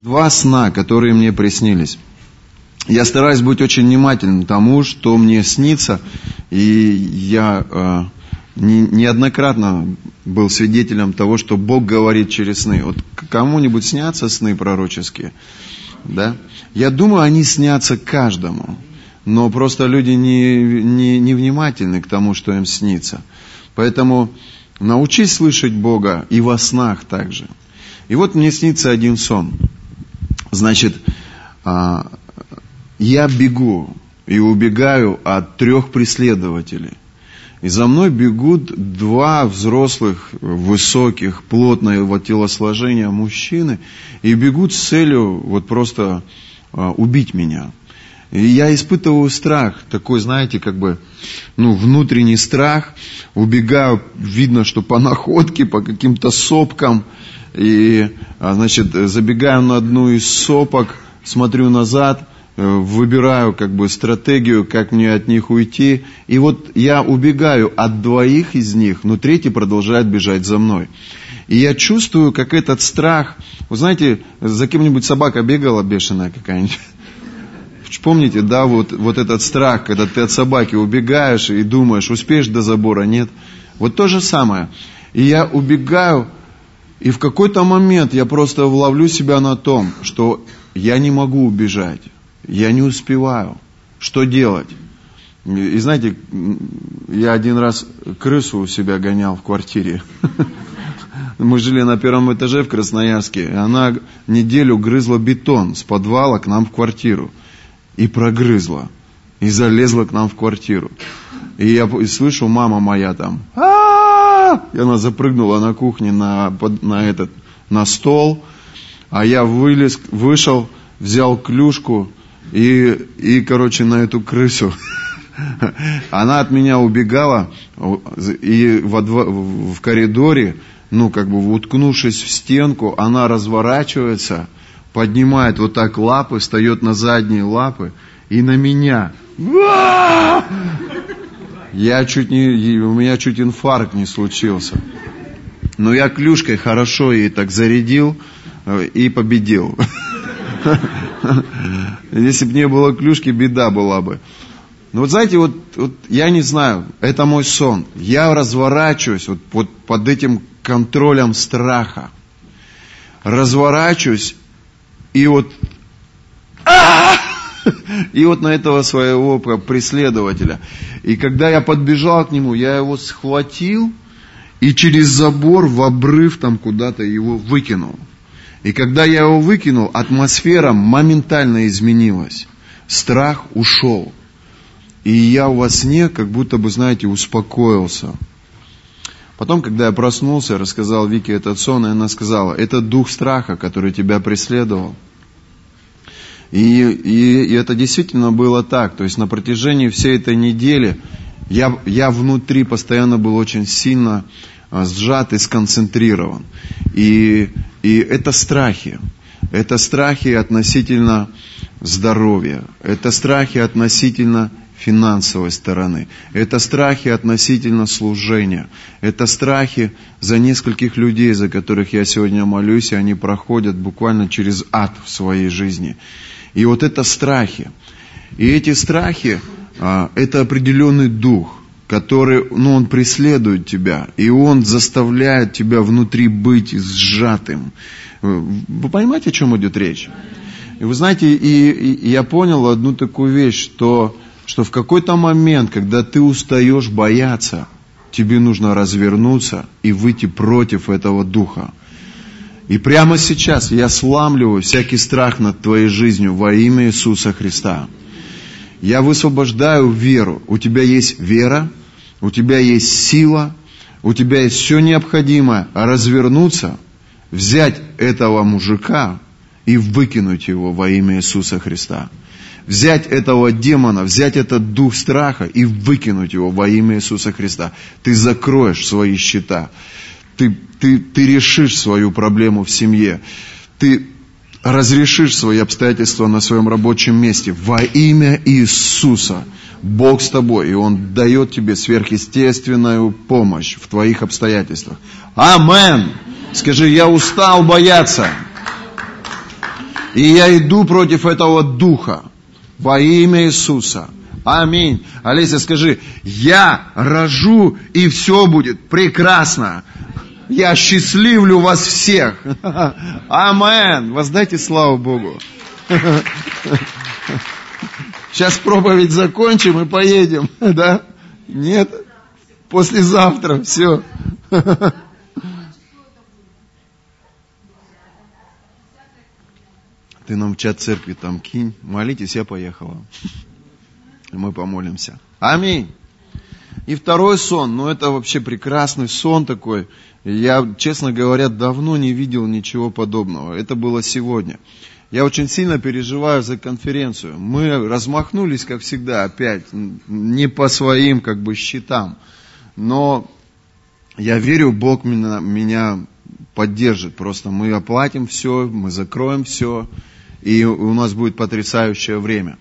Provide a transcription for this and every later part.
Два сна, которые мне приснились. Я стараюсь быть очень внимательным тому, что мне снится, и я э, не, неоднократно был свидетелем того, что Бог говорит через сны. Вот кому-нибудь снятся сны пророческие, да? Я думаю, они снятся каждому, но просто люди не, не, не внимательны к тому, что им снится. Поэтому научись слышать Бога и во снах также. И вот мне снится один сон – Значит, а, я бегу и убегаю от трех преследователей. И за мной бегут два взрослых, высоких, плотного телосложения мужчины и бегут с целью вот просто а, убить меня. И я испытываю страх, такой, знаете, как бы, ну, внутренний страх. Убегаю, видно, что по находке, по каким-то сопкам – и, а, значит, забегаю на одну из сопок, смотрю назад, э, выбираю как бы стратегию, как мне от них уйти. И вот я убегаю от двоих из них, но третий продолжает бежать за мной. И я чувствую, как этот страх... Вы знаете, за кем-нибудь собака бегала бешеная какая-нибудь? Помните, да, вот, вот этот страх, когда ты от собаки убегаешь и думаешь, успеешь до забора, нет? Вот то же самое. И я убегаю, и в какой-то момент я просто ловлю себя на том, что я не могу убежать, я не успеваю. Что делать? И знаете, я один раз крысу у себя гонял в квартире. Мы жили на первом этаже в Красноярске, и она неделю грызла бетон с подвала к нам в квартиру. И прогрызла. И залезла к нам в квартиру. И я слышу, мама моя там, и она запрыгнула на кухне на, на, этот, на стол, а я вылез, вышел, взял клюшку и, и, короче, на эту крысу. Она от меня убегала, и во, в коридоре, ну, как бы уткнувшись в стенку, она разворачивается, поднимает вот так лапы, встает на задние лапы и на меня. Я чуть не, у меня чуть инфаркт не случился. Но я клюшкой хорошо ей так зарядил э, и победил. Если бы не было клюшки, беда была бы. Но вот знаете, вот, вот я не знаю, это мой сон. Я разворачиваюсь вот, вот под этим контролем страха. Разворачиваюсь и вот... А-а-а! И вот на этого своего преследователя. И когда я подбежал к нему, я его схватил и через забор в обрыв там куда-то его выкинул. И когда я его выкинул, атмосфера моментально изменилась. Страх ушел. И я во сне как будто бы, знаете, успокоился. Потом, когда я проснулся, рассказал Вике этот сон, и она сказала, это дух страха, который тебя преследовал – и, и, и это действительно было так. То есть на протяжении всей этой недели я, я внутри постоянно был очень сильно а, сжат и сконцентрирован. И, и это страхи. Это страхи относительно здоровья. Это страхи относительно финансовой стороны. Это страхи относительно служения. Это страхи за нескольких людей, за которых я сегодня молюсь, и они проходят буквально через ад в своей жизни. И вот это страхи. И эти страхи, а, это определенный дух, который, ну, он преследует тебя, и он заставляет тебя внутри быть сжатым. Вы понимаете, о чем идет речь? И вы знаете, и, и я понял одну такую вещь, что, что в какой-то момент, когда ты устаешь бояться, тебе нужно развернуться и выйти против этого духа. И прямо сейчас я сламливаю всякий страх над твоей жизнью во имя Иисуса Христа. Я высвобождаю веру. У тебя есть вера, у тебя есть сила, у тебя есть все необходимое развернуться, взять этого мужика и выкинуть его во имя Иисуса Христа. Взять этого демона, взять этот дух страха и выкинуть его во имя Иисуса Христа. Ты закроешь свои счета ты, ты, ты решишь свою проблему в семье, ты разрешишь свои обстоятельства на своем рабочем месте во имя Иисуса. Бог с тобой, и Он дает тебе сверхъестественную помощь в твоих обстоятельствах. Амен! Скажи, я устал бояться. И я иду против этого духа во имя Иисуса. Аминь. Олеся, скажи, я рожу, и все будет прекрасно. Я счастливлю вас всех. Амен. Воздайте славу Богу. Сейчас проповедь закончим и поедем. Да? Нет? Послезавтра. Все. Ты нам в чат церкви там кинь. Молитесь, я поехала. И мы помолимся. Аминь. И второй сон, ну это вообще прекрасный сон такой. Я, честно говоря, давно не видел ничего подобного. Это было сегодня. Я очень сильно переживаю за конференцию. Мы размахнулись, как всегда, опять, не по своим как бы счетам. Но я верю, Бог меня, меня поддержит. Просто мы оплатим все, мы закроем все, и у нас будет потрясающее время.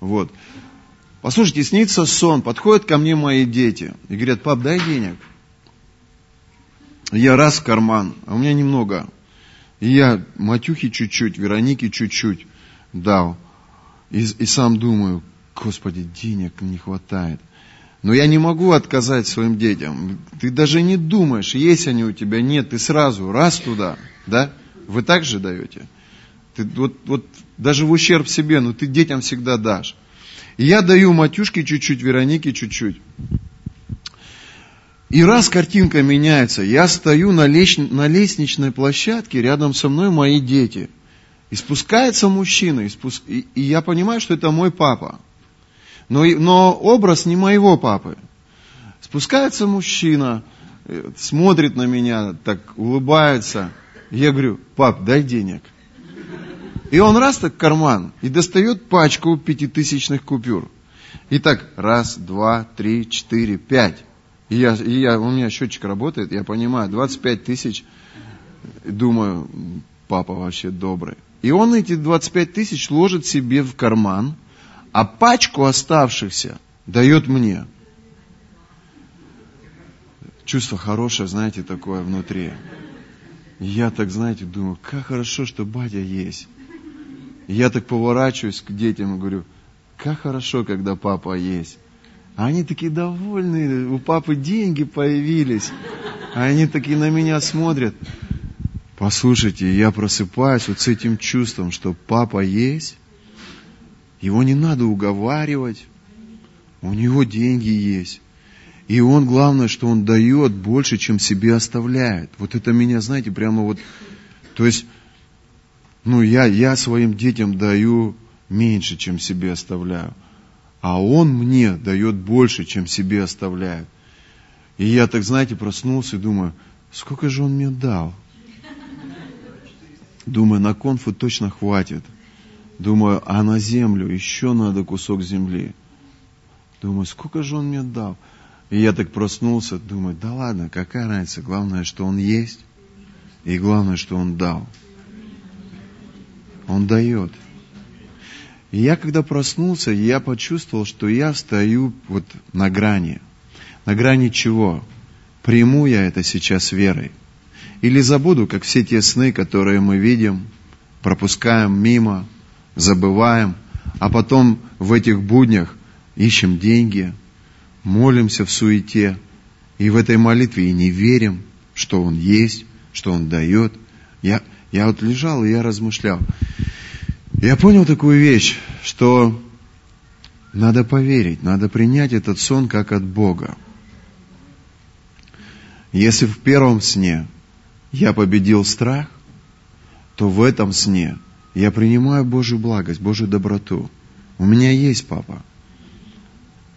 Вот. Послушайте, снится сон, подходят ко мне мои дети и говорят, пап, дай денег. Я раз в карман, а у меня немного. И я Матюхе чуть-чуть, Веронике чуть-чуть дал. И, и сам думаю, Господи, денег не хватает. Но я не могу отказать своим детям. Ты даже не думаешь, есть они у тебя, нет, ты сразу раз туда, да? Вы так же даете? Ты, вот, вот даже в ущерб себе, но ты детям всегда дашь. И я даю Матюшке чуть-чуть, Веронике чуть-чуть. И раз картинка меняется, я стою на, леч... на лестничной площадке, рядом со мной мои дети. И спускается мужчина, и, спуск... и, и я понимаю, что это мой папа. Но, но образ не моего папы. Спускается мужчина, э, смотрит на меня, так улыбается. Я говорю, пап, дай денег. И он раз так карман и достает пачку пятитысячных купюр. И так, раз, два, три, четыре, пять. И я, и я, у меня счетчик работает, я понимаю, 25 тысяч, думаю, папа вообще добрый. И он эти 25 тысяч ложит себе в карман, а пачку оставшихся дает мне. Чувство хорошее, знаете, такое внутри. я так, знаете, думаю, как хорошо, что батя есть. я так поворачиваюсь к детям и говорю, как хорошо, когда папа есть. А они такие довольные, у папы деньги появились. А они такие на меня смотрят. Послушайте, я просыпаюсь вот с этим чувством, что папа есть, его не надо уговаривать, у него деньги есть. И он, главное, что он дает больше, чем себе оставляет. Вот это меня, знаете, прямо вот... То есть, ну, я, я своим детям даю меньше, чем себе оставляю а Он мне дает больше, чем себе оставляет. И я так, знаете, проснулся и думаю, сколько же Он мне дал? Думаю, на конфу точно хватит. Думаю, а на землю еще надо кусок земли. Думаю, сколько же он мне дал? И я так проснулся, думаю, да ладно, какая разница, главное, что он есть, и главное, что он дал. Он дает. И я когда проснулся, я почувствовал, что я стою вот на грани. На грани чего? Приму я это сейчас верой? Или забуду, как все те сны, которые мы видим, пропускаем мимо, забываем, а потом в этих буднях ищем деньги, молимся в суете, и в этой молитве и не верим, что Он есть, что Он дает. Я, я вот лежал и я размышлял. Я понял такую вещь, что надо поверить, надо принять этот сон как от Бога. Если в первом сне я победил страх, то в этом сне я принимаю Божью благость, Божью доброту. У меня есть папа.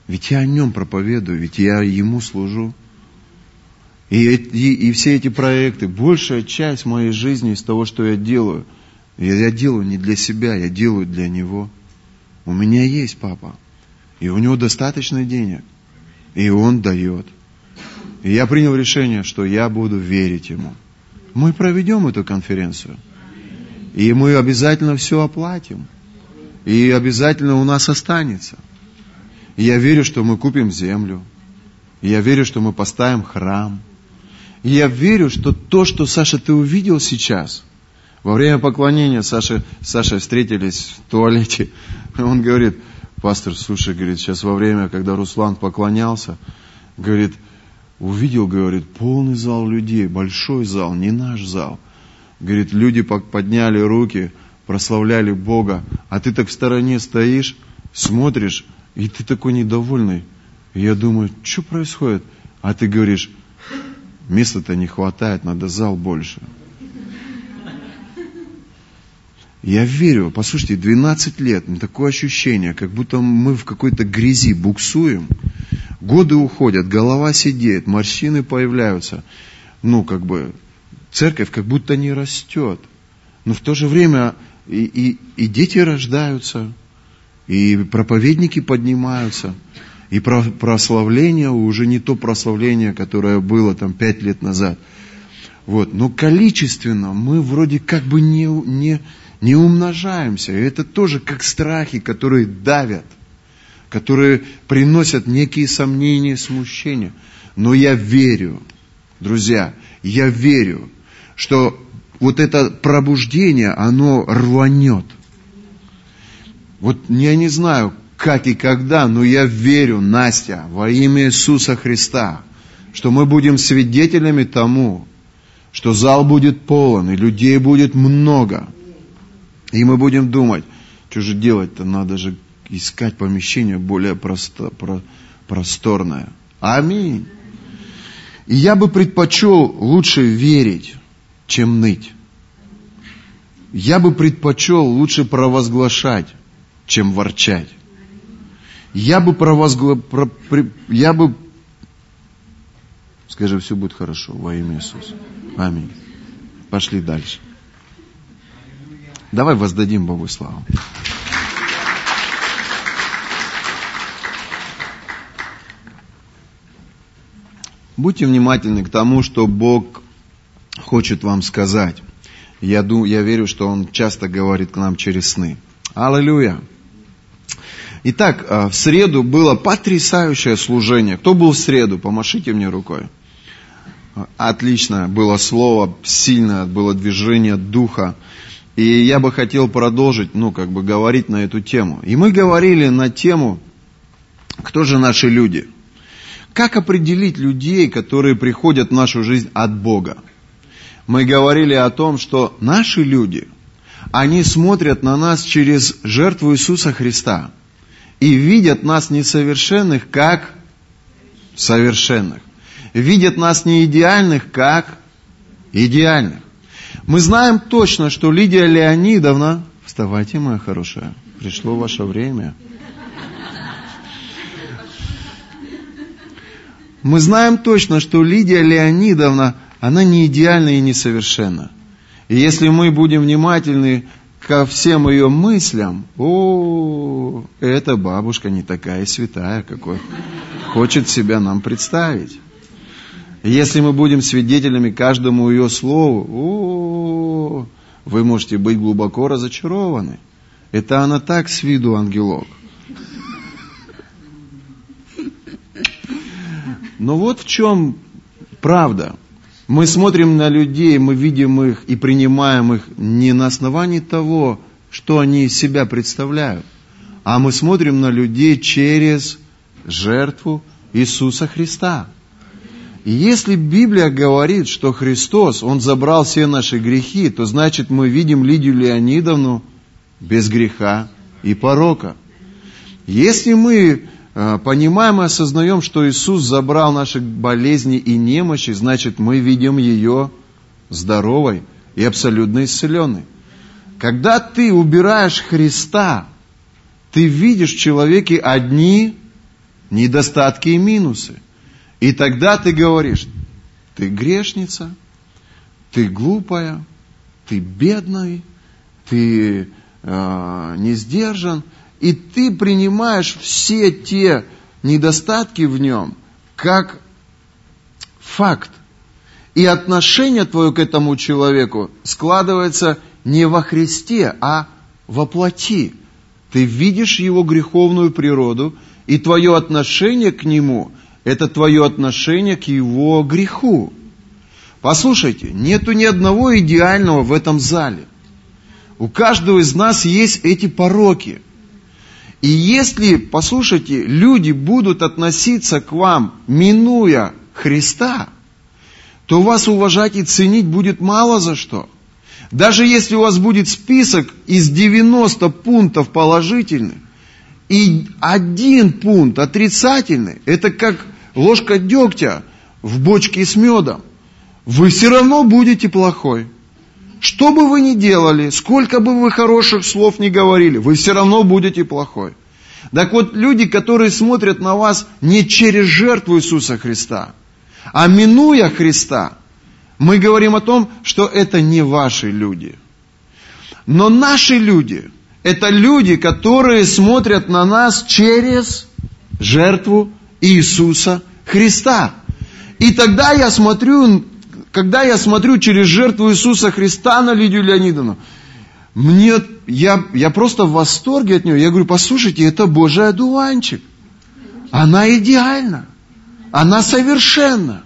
Ведь я о нем проповедую, ведь я ему служу. И, и, и все эти проекты, большая часть моей жизни из того, что я делаю – я, я делаю не для себя, я делаю для него. У меня есть папа. И у него достаточно денег. И он дает. И я принял решение, что я буду верить ему. Мы проведем эту конференцию. И мы обязательно все оплатим. И обязательно у нас останется. И я верю, что мы купим землю. И я верю, что мы поставим храм. И я верю, что то, что, Саша, ты увидел сейчас – Во время поклонения Саша, Саша встретились в туалете. Он говорит, пастор, слушай, говорит, сейчас во время, когда Руслан поклонялся, говорит, увидел, говорит, полный зал людей, большой зал, не наш зал. Говорит, люди подняли руки, прославляли Бога, а ты так в стороне стоишь, смотришь, и ты такой недовольный. И я думаю, что происходит? А ты говоришь, места-то не хватает, надо зал больше. Я верю, послушайте, 12 лет, такое ощущение, как будто мы в какой-то грязи буксуем. Годы уходят, голова сидеет, морщины появляются. Ну, как бы, церковь как будто не растет. Но в то же время и, и, и дети рождаются, и проповедники поднимаются, и про, прославление уже не то прославление, которое было там пять лет назад. Вот. Но количественно мы вроде как бы не, не, не умножаемся. И это тоже как страхи, которые давят, которые приносят некие сомнения, смущения. Но я верю, друзья, я верю, что вот это пробуждение, оно рванет. Вот я не знаю, как и когда, но я верю, Настя, во имя Иисуса Христа, что мы будем свидетелями тому, что зал будет полон, и людей будет много – и мы будем думать, что же делать-то, надо же искать помещение более просто, про, просторное. Аминь. И я бы предпочел лучше верить, чем ныть. Я бы предпочел лучше провозглашать, чем ворчать. Я бы провозгла... Про... Я бы... Скажи, все будет хорошо во имя Иисуса. Аминь. Пошли дальше. Давай воздадим Богу славу. Будьте внимательны к тому, что Бог хочет вам сказать. Я, думаю, я верю, что Он часто говорит к нам через сны. Аллилуйя. Итак, э, в среду было потрясающее служение. Кто был в среду? Помашите мне рукой. Отлично, было слово, сильное было движение духа. И я бы хотел продолжить, ну, как бы говорить на эту тему. И мы говорили на тему, кто же наши люди? Как определить людей, которые приходят в нашу жизнь от Бога? Мы говорили о том, что наши люди, они смотрят на нас через жертву Иисуса Христа и видят нас несовершенных, как совершенных. Видят нас не идеальных, как идеальных. Мы знаем точно, что Лидия Леонидовна... Вставайте, моя хорошая, пришло ваше время. Мы знаем точно, что Лидия Леонидовна, она не идеальна и несовершенна. И если мы будем внимательны ко всем ее мыслям, о, эта бабушка не такая святая, какой хочет себя нам представить. Если мы будем свидетелями каждому ее слову, вы можете быть глубоко разочарованы. Это она так с виду ангелок. Но вот в чем правда. Мы смотрим на людей, мы видим их и принимаем их не на основании того, что они из себя представляют, а мы смотрим на людей через жертву Иисуса Христа. И если Библия говорит, что Христос, Он забрал все наши грехи, то значит мы видим Лидию Леонидовну без греха и порока. Если мы э, понимаем и осознаем, что Иисус забрал наши болезни и немощи, значит мы видим ее здоровой и абсолютно исцеленной. Когда ты убираешь Христа, ты видишь в человеке одни недостатки и минусы – и тогда ты говоришь, ты грешница, ты глупая, ты бедный, ты э, не сдержан, и ты принимаешь все те недостатки в нем как факт. И отношение твое к этому человеку складывается не во Христе, а во плоти. Ты видишь его греховную природу, и твое отношение к нему – это твое отношение к его греху. Послушайте, нету ни одного идеального в этом зале. У каждого из нас есть эти пороки. И если, послушайте, люди будут относиться к вам, минуя Христа, то вас уважать и ценить будет мало за что. Даже если у вас будет список из 90 пунктов положительных, и один пункт отрицательный, это как ложка дегтя в бочке с медом, вы все равно будете плохой. Что бы вы ни делали, сколько бы вы хороших слов ни говорили, вы все равно будете плохой. Так вот, люди, которые смотрят на вас не через жертву Иисуса Христа, а минуя Христа, мы говорим о том, что это не ваши люди. Но наши люди, это люди, которые смотрят на нас через жертву Иисуса Христа. И тогда я смотрю, когда я смотрю через жертву Иисуса Христа на Лидию Леонидовну, мне, я, я просто в восторге от нее. Я говорю, послушайте, это Божий одуванчик. Она идеальна. Она совершенна.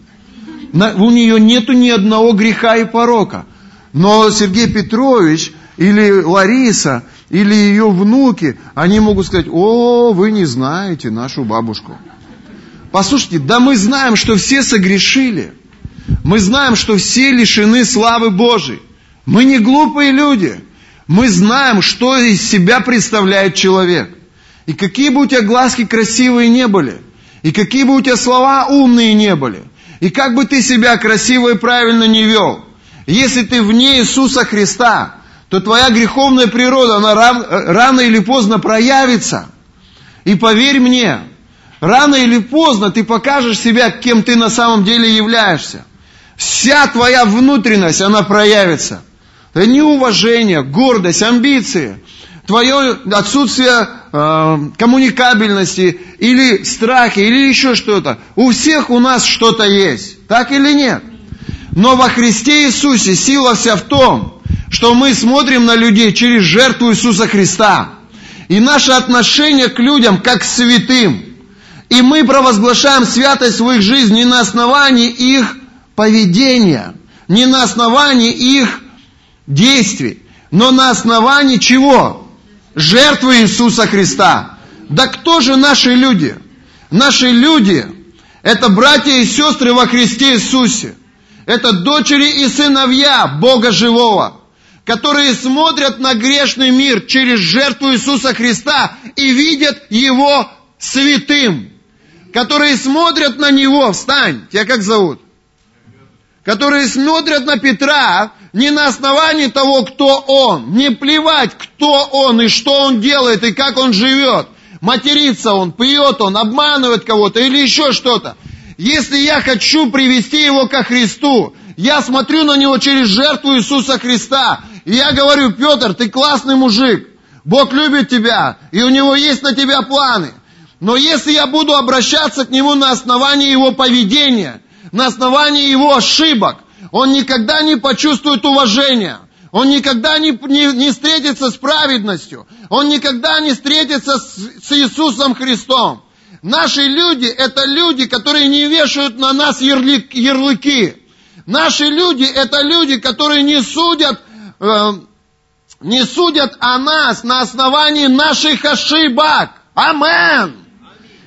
На, у нее нету ни одного греха и порока. Но Сергей Петрович или Лариса, или ее внуки, они могут сказать, о, вы не знаете нашу бабушку. Послушайте, да мы знаем, что все согрешили. Мы знаем, что все лишены славы Божией. Мы не глупые люди. Мы знаем, что из себя представляет человек. И какие бы у тебя глазки красивые не были, и какие бы у тебя слова умные не были, и как бы ты себя красиво и правильно не вел, если ты вне Иисуса Христа, то твоя греховная природа, она рано или поздно проявится. И поверь мне, рано или поздно ты покажешь себя, кем ты на самом деле являешься. Вся твоя внутренность, она проявится. Это неуважение, гордость, амбиции, твое отсутствие э, коммуникабельности или страхи, или еще что-то. У всех у нас что-то есть. Так или нет? Но во Христе Иисусе сила вся в том, что мы смотрим на людей через жертву Иисуса Христа. И наше отношение к людям как к святым. И мы провозглашаем святость в их жизни не на основании их поведения, не на основании их действий, но на основании чего? Жертвы Иисуса Христа. Да кто же наши люди? Наши люди – это братья и сестры во Христе Иисусе. Это дочери и сыновья Бога Живого – которые смотрят на грешный мир через жертву Иисуса Христа и видят Его святым, которые смотрят на Него, встань, тебя как зовут? Которые смотрят на Петра не на основании того, кто он, не плевать, кто он и что он делает и как он живет. Матерится он, пьет он, обманывает кого-то или еще что-то. Если я хочу привести его ко Христу, я смотрю на него через жертву Иисуса Христа. И я говорю, Петр, ты классный мужик. Бог любит тебя, и у него есть на тебя планы. Но если я буду обращаться к нему на основании его поведения, на основании его ошибок, он никогда не почувствует уважения. Он никогда не, не, не встретится с праведностью. Он никогда не встретится с, с Иисусом Христом. Наши люди – это люди, которые не вешают на нас ярлык, ярлыки. Наши люди – это люди, которые не судят э, не судят о нас на основании наших ошибок. Амен.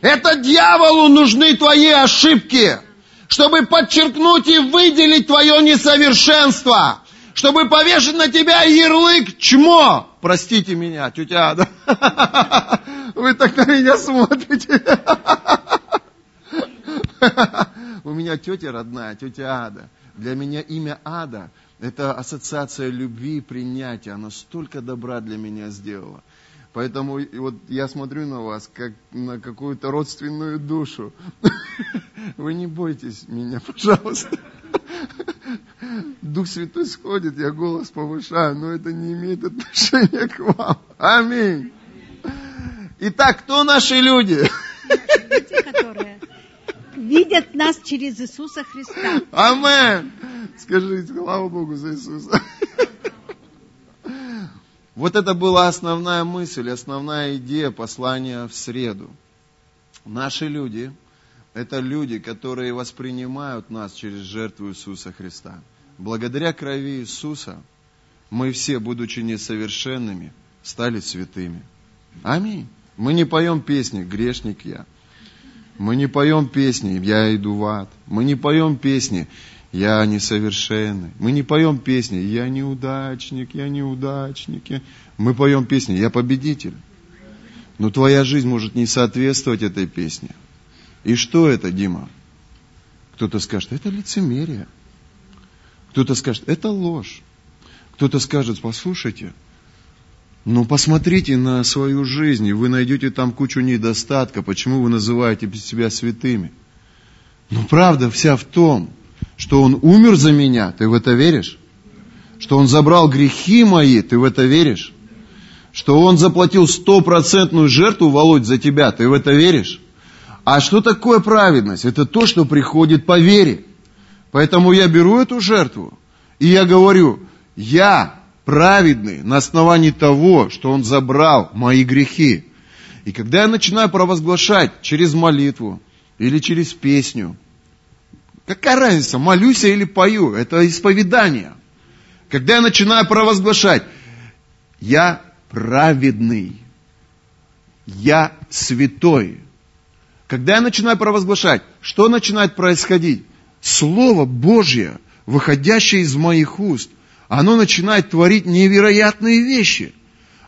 Это дьяволу нужны твои ошибки, чтобы подчеркнуть и выделить твое несовершенство, чтобы повешать на тебя ярлык чмо. Простите меня, тетя Ада. Вы так на меня смотрите. У меня тетя родная, тетя Ада. Для меня имя Ада это ассоциация любви и принятия. Она столько добра для меня сделала. Поэтому вот я смотрю на вас, как на какую-то родственную душу. Вы не бойтесь меня, пожалуйста. Дух Святой сходит, я голос повышаю, но это не имеет отношения к вам. Аминь. Итак, кто наши люди? Те, которые видят нас через Иисуса Христа. Амен. Скажите, слава Богу за Иисуса. Вот это была основная мысль, основная идея послания в среду. Наши люди это люди, которые воспринимают нас через жертву Иисуса Христа. Благодаря крови Иисуса мы все, будучи несовершенными, стали святыми. Аминь. Мы не поем песни «Грешник я». Мы не поем песни «Я иду в ад». Мы не поем песни «Я несовершенный». Мы не поем песни «Я неудачник, я неудачник». Мы поем песни «Я победитель». Но твоя жизнь может не соответствовать этой песне. И что это, Дима? Кто-то скажет, это лицемерие. Кто-то скажет, это ложь. Кто-то скажет, послушайте, ну посмотрите на свою жизнь, и вы найдете там кучу недостатка. Почему вы называете себя святыми? Но правда вся в том, что Он умер за меня, ты в это веришь? Что Он забрал грехи мои, ты в это веришь? Что Он заплатил стопроцентную жертву, Володь, за тебя, ты в это веришь? А что такое праведность? Это то, что приходит по вере. Поэтому я беру эту жертву, и я говорю, я праведный на основании того, что Он забрал мои грехи. И когда я начинаю провозглашать через молитву или через песню, какая разница, молюсь я или пою, это исповедание. Когда я начинаю провозглашать, я праведный, я святой, когда я начинаю провозглашать, что начинает происходить? Слово Божье, выходящее из моих уст, оно начинает творить невероятные вещи.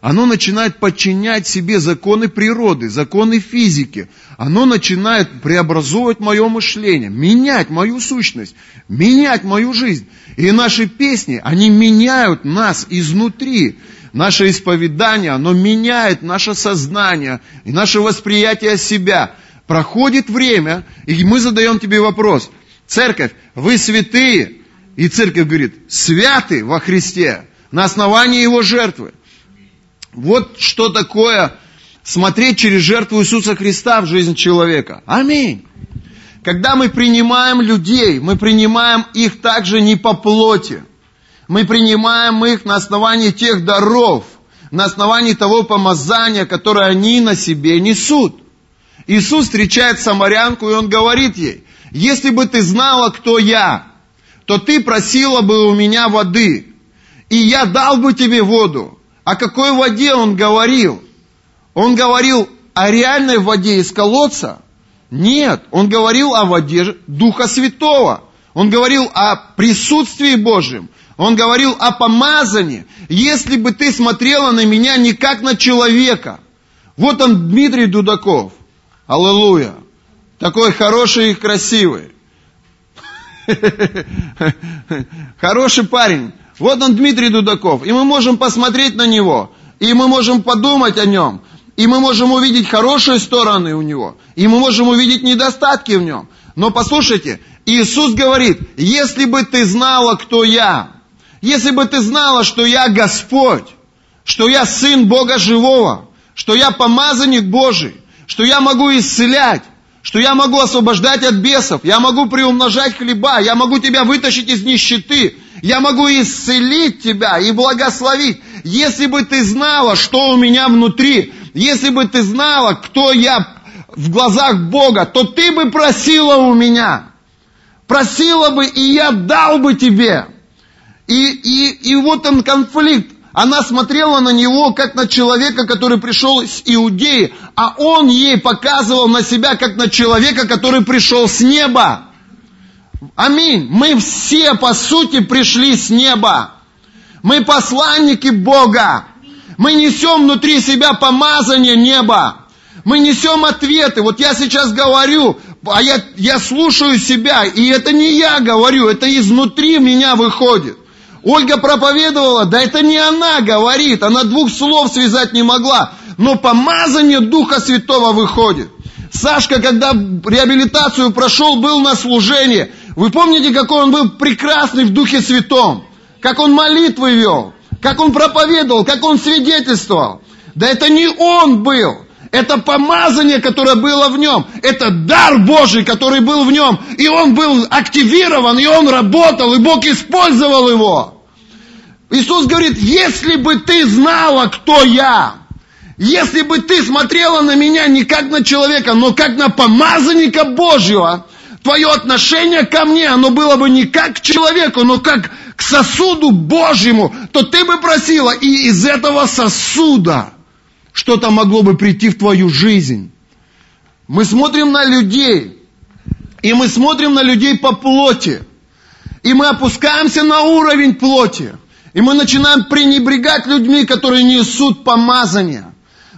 Оно начинает подчинять себе законы природы, законы физики. Оно начинает преобразовывать мое мышление, менять мою сущность, менять мою жизнь. И наши песни, они меняют нас изнутри. Наше исповедание, оно меняет наше сознание и наше восприятие себя. Проходит время, и мы задаем тебе вопрос. Церковь, вы святые. И церковь говорит, святы во Христе на основании Его жертвы. Вот что такое смотреть через жертву Иисуса Христа в жизнь человека. Аминь. Когда мы принимаем людей, мы принимаем их также не по плоти. Мы принимаем их на основании тех даров, на основании того помазания, которое они на себе несут. Иисус встречает самарянку, и Он говорит ей, если бы ты знала, кто я, то ты просила бы у меня воды, и я дал бы тебе воду. О какой воде Он говорил? Он говорил о реальной воде из колодца? Нет, Он говорил о воде Духа Святого. Он говорил о присутствии Божьем. Он говорил о помазании. Если бы ты смотрела на меня не как на человека. Вот он, Дмитрий Дудаков. Аллилуйя. Такой хороший и красивый. Хороший парень. Вот он Дмитрий Дудаков. И мы можем посмотреть на него. И мы можем подумать о нем. И мы можем увидеть хорошие стороны у него. И мы можем увидеть недостатки в нем. Но послушайте, Иисус говорит, если бы ты знала, кто я, если бы ты знала, что я Господь, что я Сын Бога Живого, что я помазанник Божий, что я могу исцелять, что я могу освобождать от бесов, я могу приумножать хлеба, я могу тебя вытащить из нищеты, я могу исцелить тебя и благословить. Если бы ты знала, что у меня внутри, если бы ты знала, кто я в глазах Бога, то ты бы просила у меня. Просила бы, и я дал бы тебе. И, и, и вот он конфликт. Она смотрела на него, как на человека, который пришел из Иудеи, а он ей показывал на себя, как на человека, который пришел с неба. Аминь. Мы все, по сути, пришли с неба. Мы посланники Бога. Мы несем внутри себя помазание неба. Мы несем ответы. Вот я сейчас говорю, а я, я слушаю себя, и это не я говорю, это изнутри меня выходит. Ольга проповедовала, да это не она говорит, она двух слов связать не могла, но помазание Духа Святого выходит. Сашка, когда реабилитацию прошел, был на служении. Вы помните, какой он был прекрасный в Духе Святом? Как он молитвы вел, как он проповедовал, как он свидетельствовал. Да это не он был, это помазание, которое было в нем. Это дар Божий, который был в нем. И он был активирован, и он работал, и Бог использовал его. Иисус говорит, если бы ты знала, кто я, Если бы ты смотрела на меня не как на человека, но как на помазанника Божьего, твое отношение ко мне, оно было бы не как к человеку, но как к сосуду Божьему, то ты бы просила, и из этого сосуда что-то могло бы прийти в твою жизнь. Мы смотрим на людей, и мы смотрим на людей по плоти, и мы опускаемся на уровень плоти, и мы начинаем пренебрегать людьми, которые несут помазание.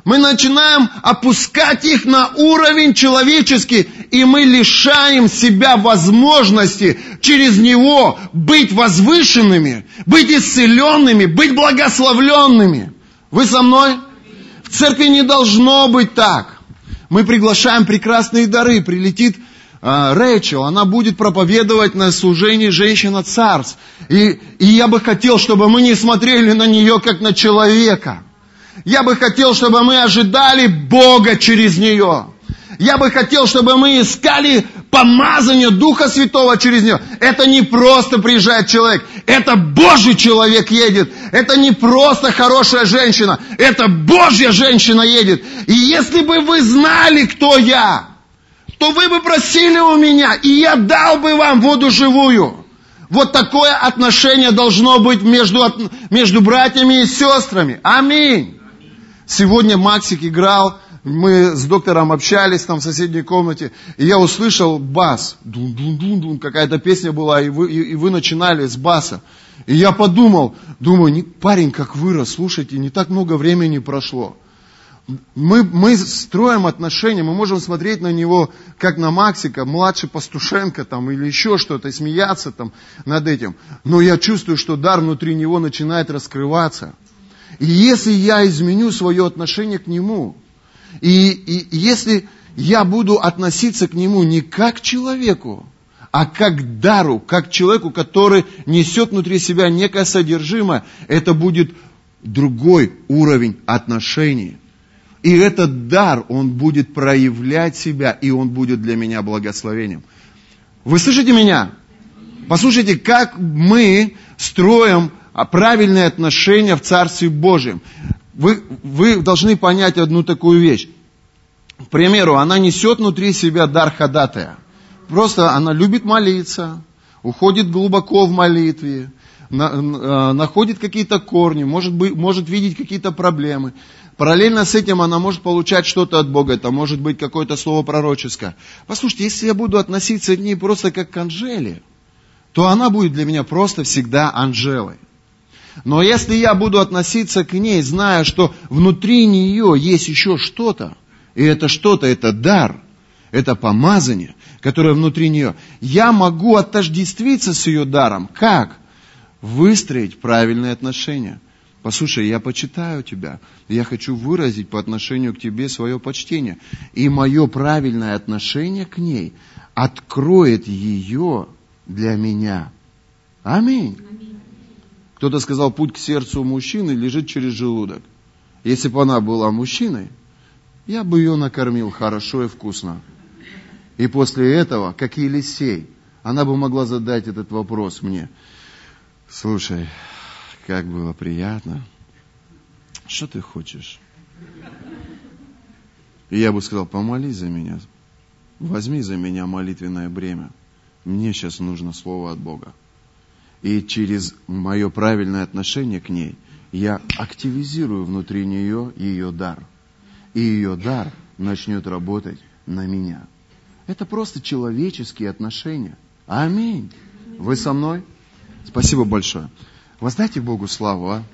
Мы начинаем опускать их на уровень человеческий, и мы лишаем себя возможности через него быть возвышенными, быть исцеленными, быть благословленными. Вы со мной? В церкви не должно быть так. Мы приглашаем прекрасные дары. Прилетит э, Рэйчел, она будет проповедовать на служении женщина царств. И, и я бы хотел, чтобы мы не смотрели на нее как на человека. Я бы хотел, чтобы мы ожидали Бога через нее. Я бы хотел, чтобы мы искали помазание Духа Святого через нее. Это не просто приезжает человек, это Божий человек едет. Это не просто хорошая женщина, это Божья женщина едет. И если бы вы знали, кто я, то вы бы просили у меня, и я дал бы вам воду живую. Вот такое отношение должно быть между, между братьями и сестрами. Аминь. Сегодня Максик играл мы с доктором общались там в соседней комнате, и я услышал бас. Дун-дун-дун-дун, какая-то песня была, и вы, и, и вы начинали с баса. И я подумал, думаю, парень как вырос, слушайте, не так много времени прошло. Мы, мы строим отношения, мы можем смотреть на него, как на Максика, младший Пастушенко там, или еще что-то, смеяться там над этим. Но я чувствую, что дар внутри него начинает раскрываться. И если я изменю свое отношение к нему, и, и если я буду относиться к нему не как к человеку, а как дару, как человеку, который несет внутри себя некое содержимое, это будет другой уровень отношений. И этот дар, он будет проявлять себя, и он будет для меня благословением. Вы слышите меня? Послушайте, как мы строим правильные отношения в Царстве Божьем вы, вы должны понять одну такую вещь. К примеру, она несет внутри себя дар ходатая. Просто она любит молиться, уходит глубоко в молитве, на, на, находит какие-то корни, может, быть, может видеть какие-то проблемы. Параллельно с этим она может получать что-то от Бога, это может быть какое-то слово пророческое. Послушайте, если я буду относиться к ней просто как к Анжеле, то она будет для меня просто всегда Анжелой. Но если я буду относиться к ней, зная, что внутри нее есть еще что-то, и это что-то, это дар, это помазание, которое внутри нее, я могу отождествиться с ее даром. Как? Выстроить правильные отношения. Послушай, я почитаю тебя, я хочу выразить по отношению к тебе свое почтение. И мое правильное отношение к ней откроет ее для меня. Аминь. Кто-то сказал, путь к сердцу мужчины лежит через желудок. Если бы она была мужчиной, я бы ее накормил хорошо и вкусно. И после этого, как Елисей, она бы могла задать этот вопрос мне. Слушай, как было приятно. Что ты хочешь? И я бы сказал, помолись за меня. Возьми за меня молитвенное бремя. Мне сейчас нужно слово от Бога. И через мое правильное отношение к ней я активизирую внутри нее ее дар. И ее дар начнет работать на меня. Это просто человеческие отношения. Аминь. Вы со мной? Спасибо большое. Воздайте Богу славу, а?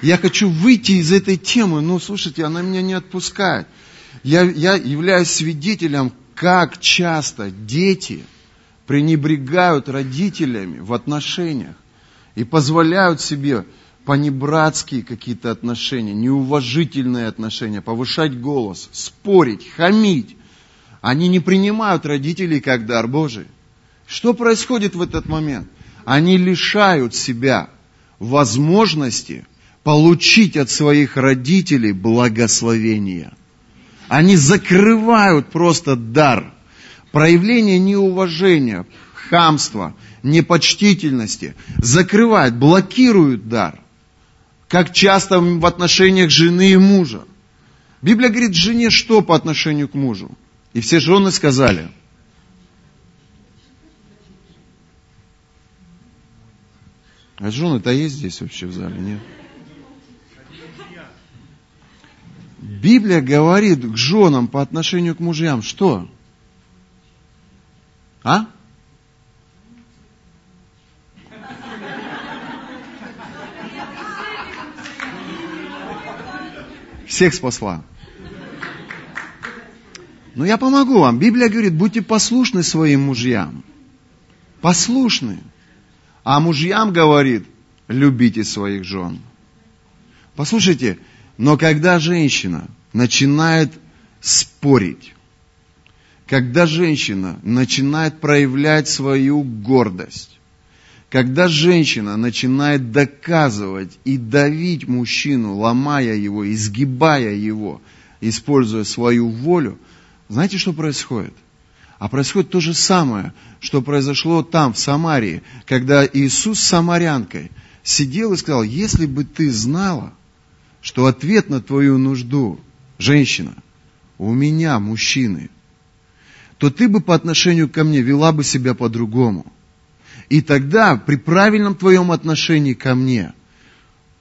Я хочу выйти из этой темы, но слушайте, она меня не отпускает. Я, я являюсь свидетелем как часто дети пренебрегают родителями в отношениях и позволяют себе понебратские какие-то отношения, неуважительные отношения, повышать голос, спорить, хамить. Они не принимают родителей как дар Божий. Что происходит в этот момент? Они лишают себя возможности получить от своих родителей благословения – они закрывают просто дар. Проявление неуважения, хамства, непочтительности закрывают, блокируют дар. как часто в отношениях жены и мужа. Библия говорит жене что по отношению к мужу. И все жены сказали. А жены-то есть здесь вообще в зале, нет? Библия говорит к женам по отношению к мужьям что? А? Всех спасла. Но я помогу вам. Библия говорит, будьте послушны своим мужьям. Послушны. А мужьям говорит, любите своих жен. Послушайте, но когда женщина начинает спорить, когда женщина начинает проявлять свою гордость, когда женщина начинает доказывать и давить мужчину, ломая его, изгибая его, используя свою волю, знаете, что происходит? А происходит то же самое, что произошло там, в Самарии, когда Иисус с самарянкой сидел и сказал, если бы ты знала, что ответ на твою нужду, женщина, у меня, мужчины, то ты бы по отношению ко мне вела бы себя по-другому. И тогда при правильном твоем отношении ко мне,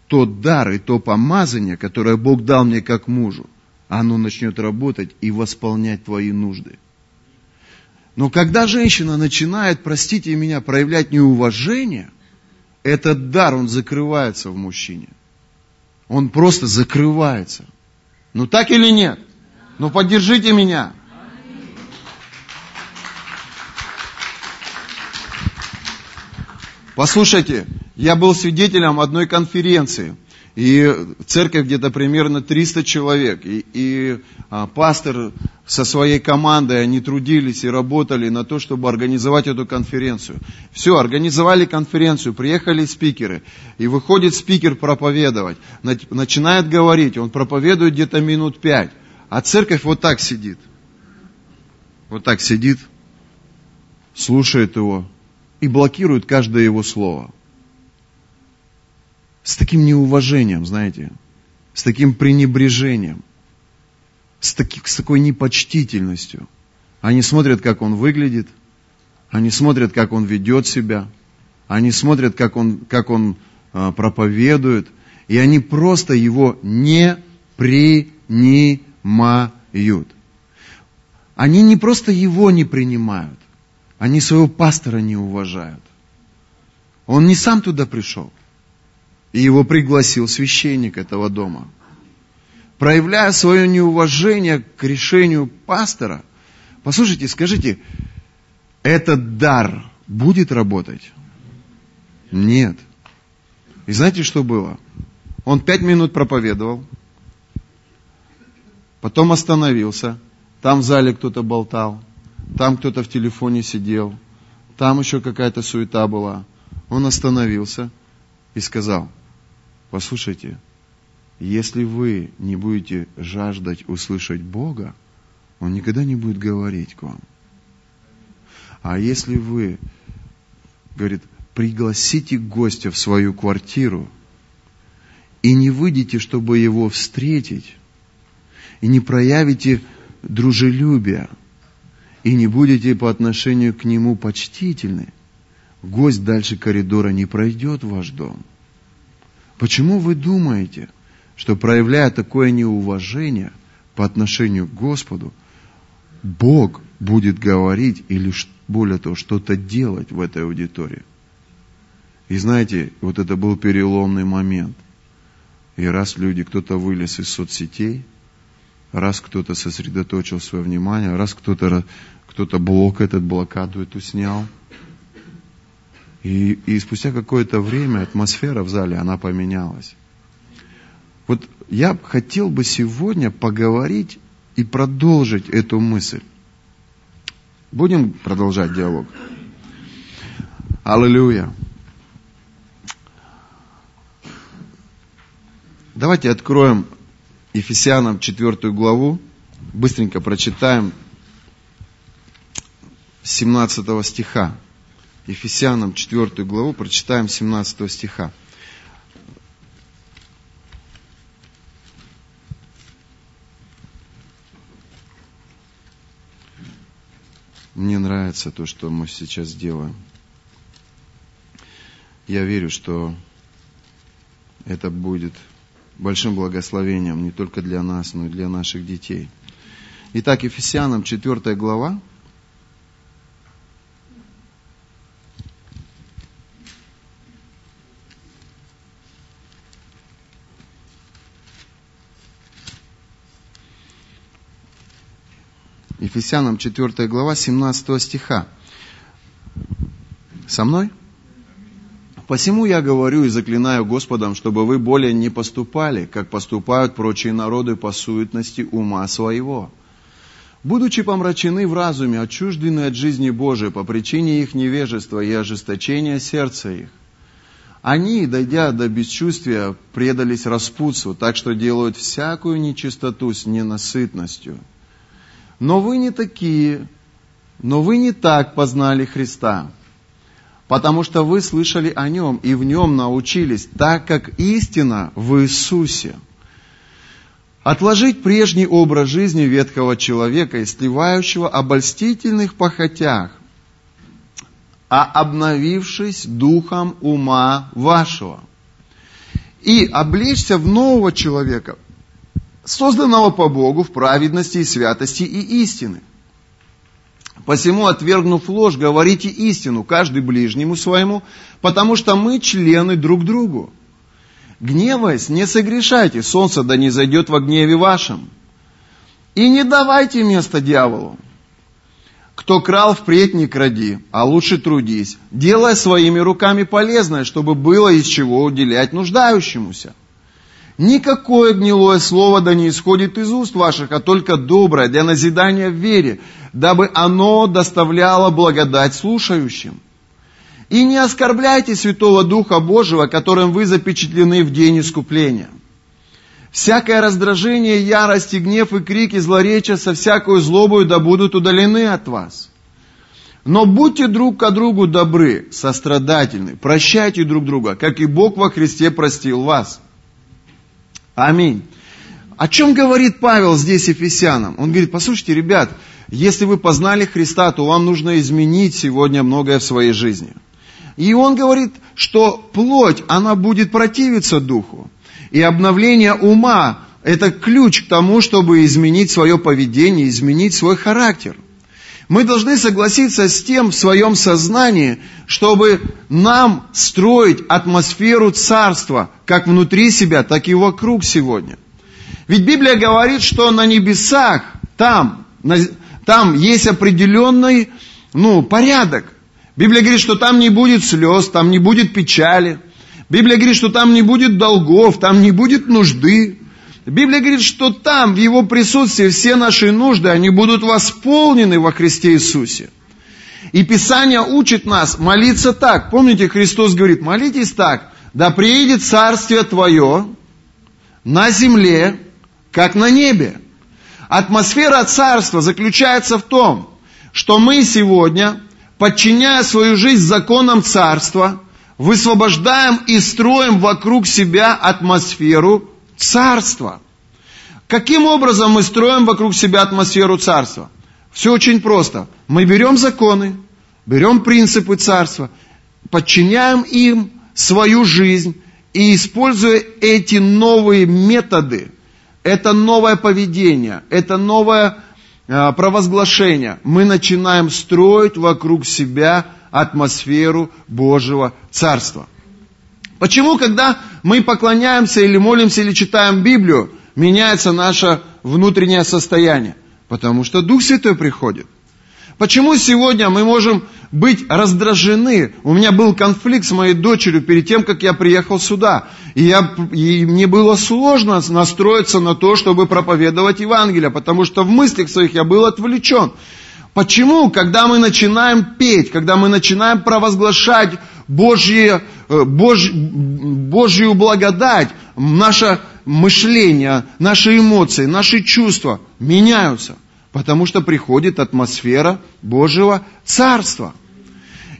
тот дар и то помазание, которое Бог дал мне как мужу, оно начнет работать и восполнять твои нужды. Но когда женщина начинает, простите меня, проявлять неуважение, этот дар, он закрывается в мужчине – он просто закрывается. Ну так или нет? Ну поддержите меня. Послушайте, я был свидетелем одной конференции. И церковь где-то примерно 300 человек. И, и а, пастор со своей командой, они трудились и работали на то, чтобы организовать эту конференцию. Все, организовали конференцию, приехали спикеры. И выходит спикер проповедовать. Начинает говорить, он проповедует где-то минут пять. А церковь вот так сидит. Вот так сидит, слушает его и блокирует каждое его слово с таким неуважением, знаете, с таким пренебрежением, с, таки, с такой непочтительностью. Они смотрят, как он выглядит, они смотрят, как он ведет себя, они смотрят, как он, как он э, проповедует, и они просто его не принимают. Они не просто его не принимают, они своего пастора не уважают. Он не сам туда пришел. И его пригласил священник этого дома. Проявляя свое неуважение к решению пастора, послушайте, скажите, этот дар будет работать? Нет. И знаете, что было? Он пять минут проповедовал, потом остановился, там в зале кто-то болтал, там кто-то в телефоне сидел, там еще какая-то суета была. Он остановился и сказал – Послушайте, если вы не будете жаждать услышать Бога, Он никогда не будет говорить к вам. А если вы, говорит, пригласите гостя в свою квартиру и не выйдете, чтобы его встретить, и не проявите дружелюбия, и не будете по отношению к нему почтительны, гость дальше коридора не пройдет в ваш дом – Почему вы думаете, что проявляя такое неуважение по отношению к Господу, Бог будет говорить или, более того, что-то делать в этой аудитории? И знаете, вот это был переломный момент. И раз люди, кто-то вылез из соцсетей, раз кто-то сосредоточил свое внимание, раз кто-то кто блок этот, блокаду эту снял – и, и спустя какое-то время атмосфера в зале, она поменялась. Вот я хотел бы сегодня поговорить и продолжить эту мысль. Будем продолжать диалог? Аллилуйя. Давайте откроем Ефесянам 4 главу, быстренько прочитаем 17 стиха. Ефесянам 4 главу, прочитаем 17 стиха. Мне нравится то, что мы сейчас делаем. Я верю, что это будет большим благословением не только для нас, но и для наших детей. Итак, Ефесянам 4 глава, Ефесянам 4 глава 17 стиха. Со мной? Посему я говорю и заклинаю Господом, чтобы вы более не поступали, как поступают прочие народы по суетности ума своего. Будучи помрачены в разуме, отчуждены от жизни Божией по причине их невежества и ожесточения сердца их, они, дойдя до бесчувствия, предались распутству, так что делают всякую нечистоту с ненасытностью – но вы не такие, но вы не так познали Христа, потому что вы слышали о Нем и в Нем научились, так как истина в Иисусе. Отложить прежний образ жизни ветхого человека, истлевающего обольстительных похотях, а обновившись духом ума вашего, и облечься в нового человека, созданного по Богу в праведности и святости и истины. Посему, отвергнув ложь, говорите истину, каждый ближнему своему, потому что мы члены друг другу. Гневаясь, не согрешайте, солнце да не зайдет во гневе вашем. И не давайте место дьяволу. Кто крал, впредь не кради, а лучше трудись, делая своими руками полезное, чтобы было из чего уделять нуждающемуся. Никакое гнилое слово да не исходит из уст ваших, а только доброе для назидания в вере, дабы оно доставляло благодать слушающим. И не оскорбляйте Святого Духа Божьего, которым вы запечатлены в день искупления. Всякое раздражение, ярость и гнев и крик и злоречие со всякой злобою да будут удалены от вас. Но будьте друг к другу добры, сострадательны, прощайте друг друга, как и Бог во Христе простил вас. Аминь. О чем говорит Павел здесь Ефесянам? Он говорит, послушайте, ребят, если вы познали Христа, то вам нужно изменить сегодня многое в своей жизни. И он говорит, что плоть, она будет противиться духу. И обновление ума – это ключ к тому, чтобы изменить свое поведение, изменить свой характер. Мы должны согласиться с тем в своем сознании, чтобы нам строить атмосферу царства, как внутри себя, так и вокруг сегодня. Ведь Библия говорит, что на небесах, там, на, там есть определенный ну, порядок. Библия говорит, что там не будет слез, там не будет печали. Библия говорит, что там не будет долгов, там не будет нужды. Библия говорит, что там, в Его присутствии, все наши нужды, они будут восполнены во Христе Иисусе. И Писание учит нас молиться так. Помните, Христос говорит, молитесь так, да приедет Царствие Твое на земле, как на небе. Атмосфера Царства заключается в том, что мы сегодня, подчиняя свою жизнь законам Царства, высвобождаем и строим вокруг себя атмосферу царства. Каким образом мы строим вокруг себя атмосферу царства? Все очень просто. Мы берем законы, берем принципы царства, подчиняем им свою жизнь и используя эти новые методы, это новое поведение, это новое э, провозглашение, мы начинаем строить вокруг себя атмосферу Божьего Царства. Почему, когда мы поклоняемся или молимся или читаем Библию, меняется наше внутреннее состояние? Потому что Дух Святой приходит. Почему сегодня мы можем быть раздражены? У меня был конфликт с моей дочерью перед тем, как я приехал сюда. И, я, и мне было сложно настроиться на то, чтобы проповедовать Евангелие, потому что в мыслях своих я был отвлечен. Почему, когда мы начинаем петь, когда мы начинаем провозглашать Божье, э, Божь, Божью благодать, наше мышление, наши эмоции, наши чувства меняются, потому что приходит атмосфера Божьего Царства.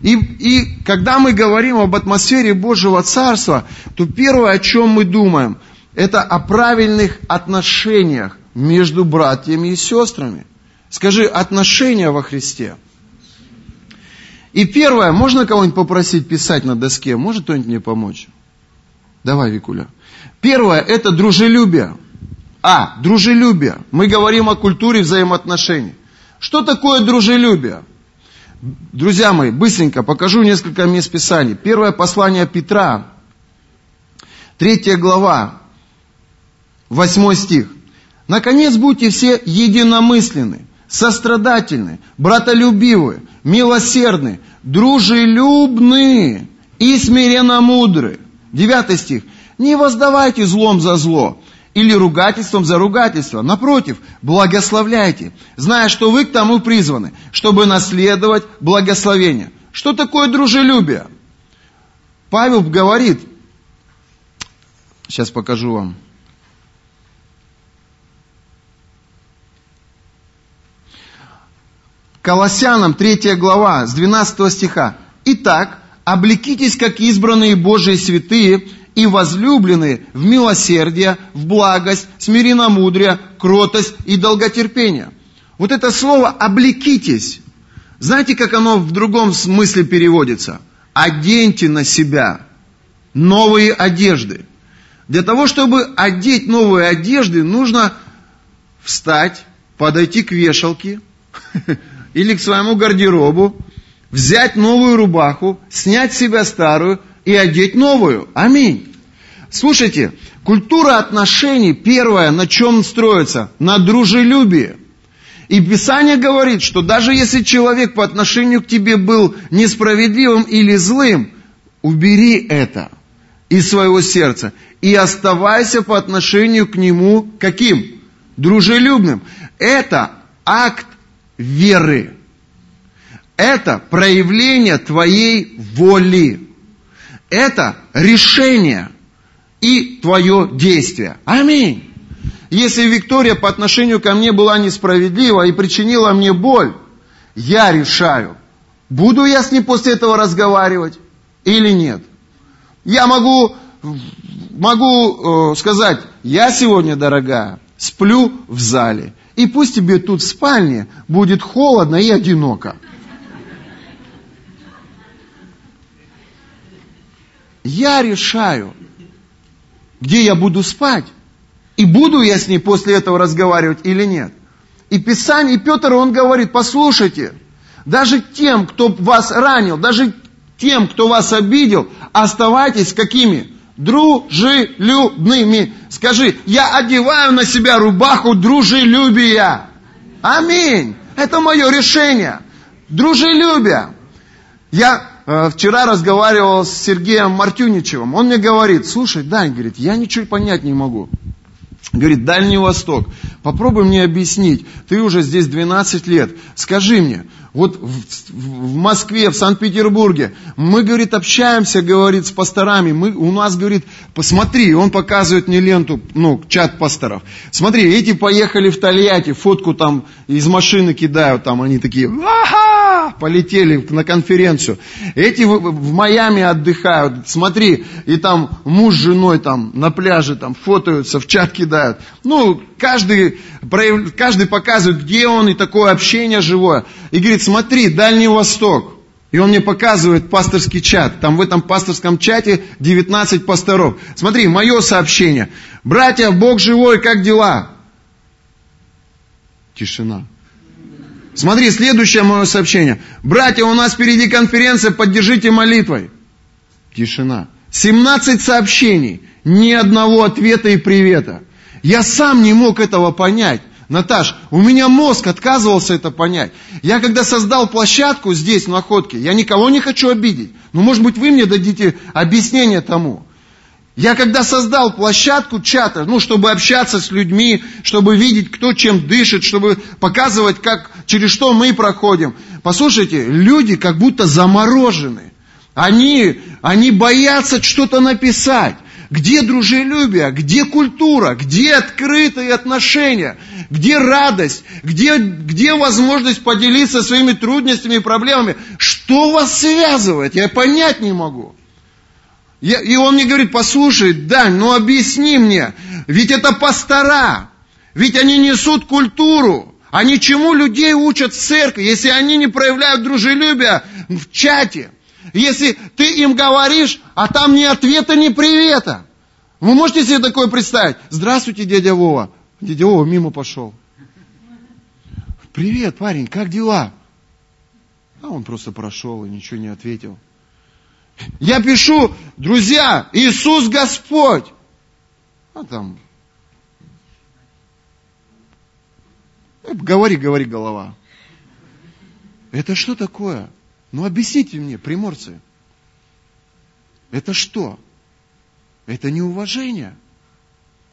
И, и когда мы говорим об атмосфере Божьего Царства, то первое, о чем мы думаем, это о правильных отношениях между братьями и сестрами. Скажи, отношения во Христе. И первое, можно кого-нибудь попросить писать на доске? Может кто-нибудь мне помочь? Давай, Викуля. Первое, это дружелюбие. А, дружелюбие. Мы говорим о культуре взаимоотношений. Что такое дружелюбие? Друзья мои, быстренько покажу несколько мест Писаний. Первое послание Петра, третья глава, восьмой стих. Наконец, будьте все единомысленны, сострадательны, братолюбивы, милосердны, дружелюбны и смиренно мудры. Девятый стих. Не воздавайте злом за зло или ругательством за ругательство. Напротив, благословляйте, зная, что вы к тому призваны, чтобы наследовать благословение. Что такое дружелюбие? Павел говорит, сейчас покажу вам. Колоссянам 3 глава с 12 стиха. Итак, облекитесь, как избранные Божии святые и возлюбленные в милосердие, в благость, смиренномудрие, кротость и долготерпение. Вот это слово «облекитесь», знаете, как оно в другом смысле переводится? Оденьте на себя новые одежды. Для того, чтобы одеть новые одежды, нужно встать, подойти к вешалке или к своему гардеробу, взять новую рубаху, снять с себя старую и одеть новую. Аминь. Слушайте, культура отношений первая на чем строится? На дружелюбии. И Писание говорит, что даже если человек по отношению к тебе был несправедливым или злым, убери это из своего сердца и оставайся по отношению к нему каким? Дружелюбным. Это акт веры. Это проявление твоей воли. Это решение и твое действие. Аминь. Если Виктория по отношению ко мне была несправедлива и причинила мне боль, я решаю, буду я с ней после этого разговаривать или нет. Я могу, могу э, сказать, я сегодня, дорогая, сплю в зале. И пусть тебе тут в спальне будет холодно и одиноко. Я решаю, где я буду спать, и буду я с ней после этого разговаривать или нет. И Писание, и Петр, он говорит, послушайте, даже тем, кто вас ранил, даже тем, кто вас обидел, оставайтесь какими? Дружелюбными. Скажи, я одеваю на себя рубаху дружелюбия. Аминь. Это мое решение. Дружелюбие. Я Э, вчера разговаривал с Сергеем Мартюничевым. Он мне говорит, слушай, Дань, говорит, я ничего понять не могу. Говорит, Дальний Восток, попробуй мне объяснить, ты уже здесь 12 лет, скажи мне, вот в, в Москве, в Санкт-Петербурге, мы, говорит, общаемся, говорит, с пасторами, мы, у нас, говорит, посмотри, он показывает мне ленту, ну, чат пасторов, смотри, эти поехали в Тольятти, фотку там из машины кидают, там они такие, ага, полетели на конференцию, эти в, в Майами отдыхают, смотри, и там муж с женой там на пляже там фотаются, в чат кидают, ну, каждый, каждый показывает, где он, и такое общение живое, и говорит, смотри, Дальний Восток. И он мне показывает пасторский чат. Там в этом пасторском чате 19 пасторов. Смотри, мое сообщение. Братья, Бог живой, как дела? Тишина. Смотри, следующее мое сообщение. Братья, у нас впереди конференция, поддержите молитвой. Тишина. 17 сообщений, ни одного ответа и привета. Я сам не мог этого понять. Наташ, у меня мозг отказывался это понять. Я когда создал площадку здесь, в Находке, я никого не хочу обидеть. Но, может быть, вы мне дадите объяснение тому. Я когда создал площадку чата, ну, чтобы общаться с людьми, чтобы видеть, кто чем дышит, чтобы показывать, как, через что мы проходим. Послушайте, люди как будто заморожены. Они, они боятся что-то написать. Где дружелюбие? Где культура? Где открытые отношения? Где радость? Где, где возможность поделиться своими трудностями и проблемами? Что вас связывает? Я понять не могу. Я, и он мне говорит, послушай, Дань, ну объясни мне, ведь это пастора, ведь они несут культуру, Они чему людей учат в церкви, если они не проявляют дружелюбия в чате? Если ты им говоришь, а там ни ответа, ни привета. Вы можете себе такое представить? Здравствуйте, дядя Вова. Дядя Вова мимо пошел. Привет, парень, как дела? А он просто прошел и ничего не ответил. Я пишу, друзья, Иисус Господь. А там, э, говори, говори, голова. Это что такое? Ну объясните мне, приморцы. Это что? Это не уважение.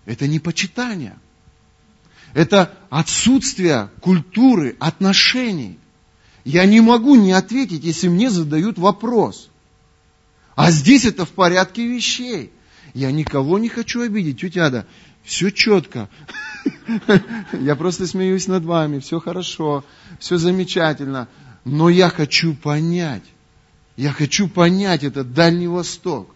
Это не почитание. Это отсутствие культуры, отношений. Я не могу не ответить, если мне задают вопрос. А здесь это в порядке вещей. Я никого не хочу обидеть. Тетя Ада, все четко. Я просто смеюсь над вами. Все хорошо, все замечательно. Но я хочу понять. Я хочу понять этот Дальний Восток.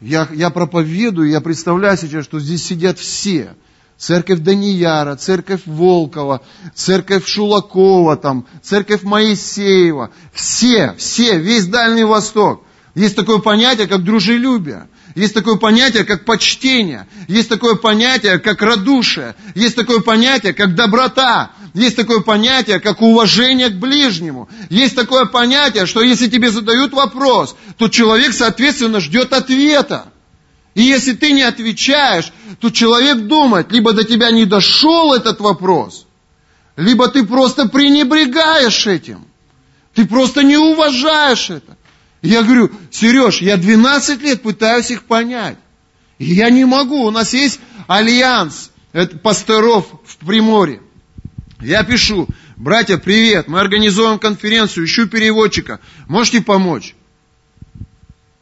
Я, я проповедую, я представляю сейчас, что здесь сидят все церковь Данияра, церковь Волкова, церковь Шулакова, там, церковь Моисеева. Все, все, весь Дальний Восток. Есть такое понятие, как дружелюбие. Есть такое понятие, как почтение. Есть такое понятие, как радушие. Есть такое понятие, как доброта. Есть такое понятие, как уважение к ближнему. Есть такое понятие, что если тебе задают вопрос, то человек, соответственно, ждет ответа. И если ты не отвечаешь, то человек думает, либо до тебя не дошел этот вопрос, либо ты просто пренебрегаешь этим. Ты просто не уважаешь это. Я говорю, Сереж, я 12 лет пытаюсь их понять. И я не могу. У нас есть альянс пасторов в Приморье. Я пишу, братья, привет, мы организуем конференцию, ищу переводчика. Можете помочь?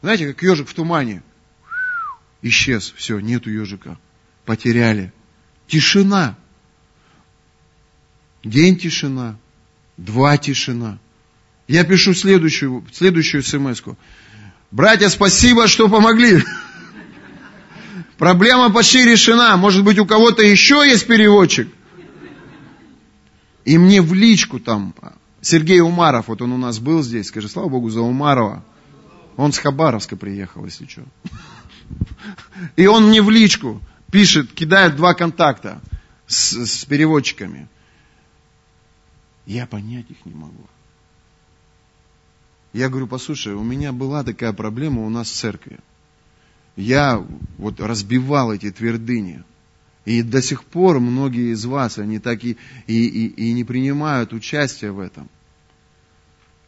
Знаете, как ежик в тумане. Исчез, все, нету ежика. Потеряли. Тишина. День тишина. Два тишина. Я пишу следующую, следующую смс -ку. Братья, спасибо, что помогли. Проблема почти решена. Может быть, у кого-то еще есть переводчик? И мне в личку там Сергей Умаров, вот он у нас был здесь, скажи, слава Богу, за Умарова. Он с Хабаровска приехал, если что. И он мне в личку пишет, кидает два контакта с, с переводчиками. Я понять их не могу. Я говорю, послушай, у меня была такая проблема у нас в церкви. Я вот разбивал эти твердыни. И до сих пор многие из вас, они так и, и, и, и не принимают участие в этом.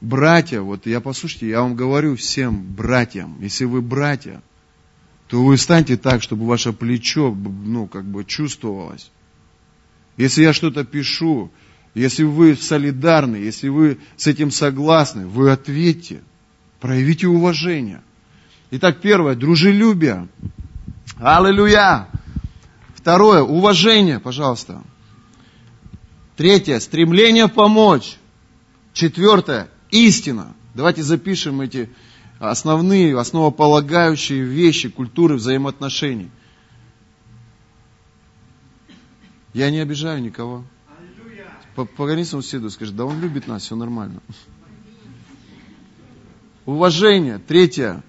Братья, вот я послушайте, я вам говорю всем братьям, если вы братья, то вы станьте так, чтобы ваше плечо, ну, как бы чувствовалось. Если я что-то пишу, если вы солидарны, если вы с этим согласны, вы ответьте, проявите уважение. Итак, первое, дружелюбие. Аллилуйя. Второе, уважение, пожалуйста. Третье, стремление помочь. Четвертое, истина. Давайте запишем эти основные, основополагающие вещи культуры взаимоотношений. Я не обижаю никого. Своему соседу скажи, да он любит нас, все нормально. Уважение. Третье.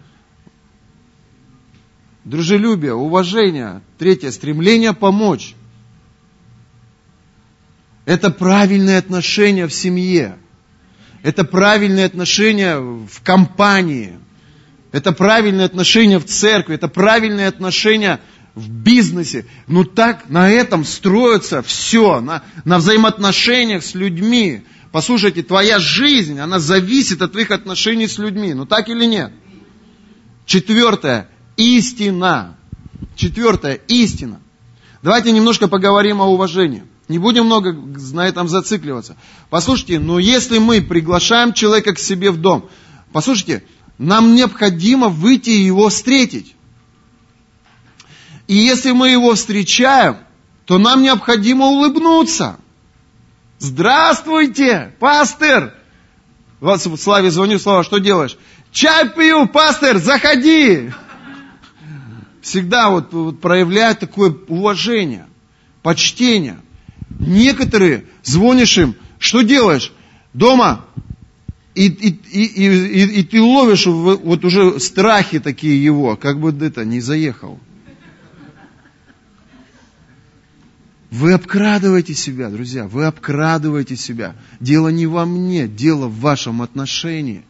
Дружелюбие, уважение. Третье. Стремление помочь. Это правильные отношения в семье. Это правильные отношения в компании. Это правильные отношения в церкви. Это правильные отношения в бизнесе. Ну так на этом строится все, на, на взаимоотношениях с людьми. Послушайте, твоя жизнь, она зависит от твоих отношений с людьми. Ну так или нет? Четвертое. Истина. Четвертое. Истина. Давайте немножко поговорим о уважении. Не будем много на этом зацикливаться. Послушайте, но если мы приглашаем человека к себе в дом, послушайте, нам необходимо выйти и его встретить. И если мы его встречаем, то нам необходимо улыбнуться. Здравствуйте, пастор! Вот Славе звоню, Слава, что делаешь? Чай пью, пастор, заходи! Всегда вот, вот проявляет такое уважение, почтение – Некоторые звонишь им, что делаешь? Дома. И, и, и, и, и ты ловишь вот уже страхи такие его, как бы это не заехал. Вы обкрадываете себя, друзья, вы обкрадываете себя. Дело не во мне, дело в вашем отношении.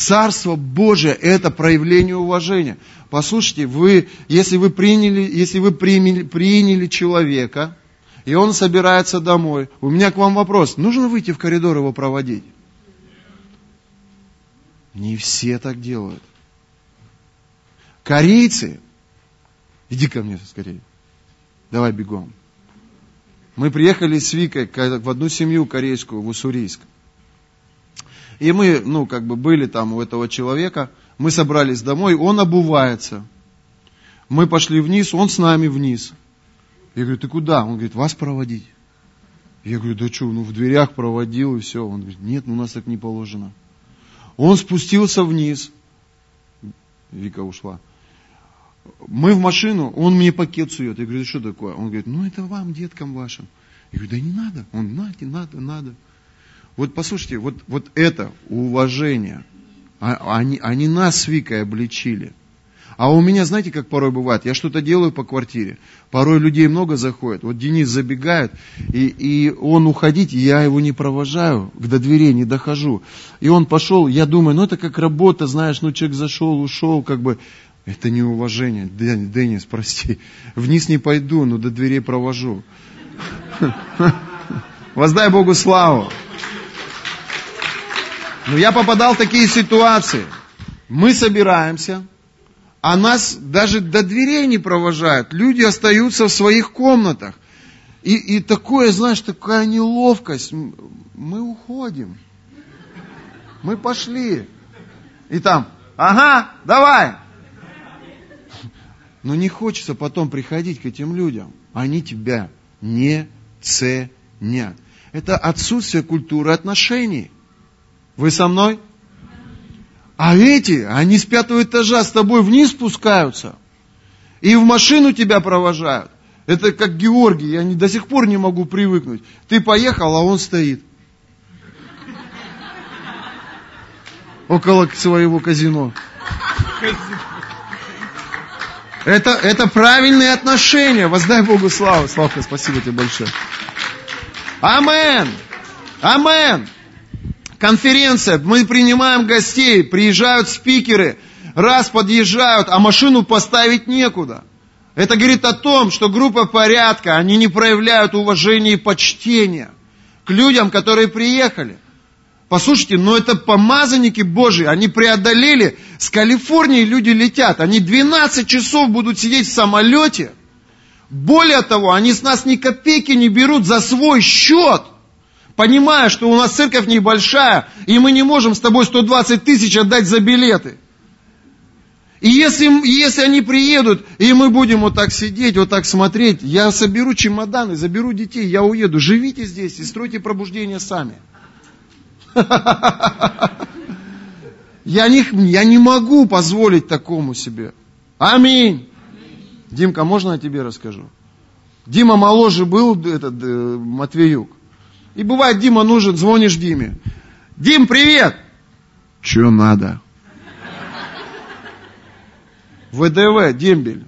Царство Божие – это проявление уважения. Послушайте, вы, если вы приняли, если вы приняли, приняли человека, и он собирается домой, у меня к вам вопрос, нужно выйти в коридор его проводить? Не все так делают. Корейцы, иди ко мне скорее, давай бегом. Мы приехали с Викой в одну семью корейскую, в Уссурийск. И мы, ну, как бы были там у этого человека, мы собрались домой, он обувается. Мы пошли вниз, он с нами вниз. Я говорю, ты куда? Он говорит, вас проводить. Я говорю, да что, ну в дверях проводил и все. Он говорит, нет, ну у нас так не положено. Он спустился вниз. Вика ушла. Мы в машину, он мне пакет сует. Я говорю, что такое? Он говорит, ну это вам, деткам вашим. Я говорю, да не надо. Он, надо, надо, надо. Вот послушайте, вот, вот это уважение. А, они, они нас с Викой обличили. А у меня, знаете, как порой бывает, я что-то делаю по квартире, порой людей много заходит, вот Денис забегает, и, и он уходить, я его не провожаю, до дверей не дохожу. И он пошел, я думаю, ну это как работа, знаешь, ну человек зашел, ушел, как бы, это неуважение. Денис, прости, вниз не пойду, но до дверей провожу. Воздай Богу славу. Но я попадал в такие ситуации. Мы собираемся, а нас даже до дверей не провожают. Люди остаются в своих комнатах. И, и такое, знаешь, такая неловкость. Мы уходим. Мы пошли. И там, ага, давай. Но не хочется потом приходить к этим людям. Они тебя не ценят. Это отсутствие культуры отношений. Вы со мной? А эти, они с пятого этажа с тобой вниз спускаются. И в машину тебя провожают. Это как Георгий, я не, до сих пор не могу привыкнуть. Ты поехал, а он стоит. Около своего казино. Это, это правильные отношения. Воздай Богу славу. Славка, спасибо тебе большое. Амен. Амен конференция, мы принимаем гостей, приезжают спикеры, раз подъезжают, а машину поставить некуда. Это говорит о том, что группа порядка, они не проявляют уважения и почтения к людям, которые приехали. Послушайте, но это помазанники Божьи, они преодолели, с Калифорнии люди летят, они 12 часов будут сидеть в самолете. Более того, они с нас ни копейки не берут за свой счет – понимая, что у нас церковь небольшая, и мы не можем с тобой 120 тысяч отдать за билеты. И если, если они приедут, и мы будем вот так сидеть, вот так смотреть, я соберу чемоданы, заберу детей, я уеду. Живите здесь и стройте пробуждение сами. Я не, я не могу позволить такому себе. Аминь. Димка, можно я тебе расскажу? Дима моложе был, этот э, Матвеюк. И бывает, Дима нужен, звонишь Диме. Дим, привет! Че надо? ВДВ, дембель.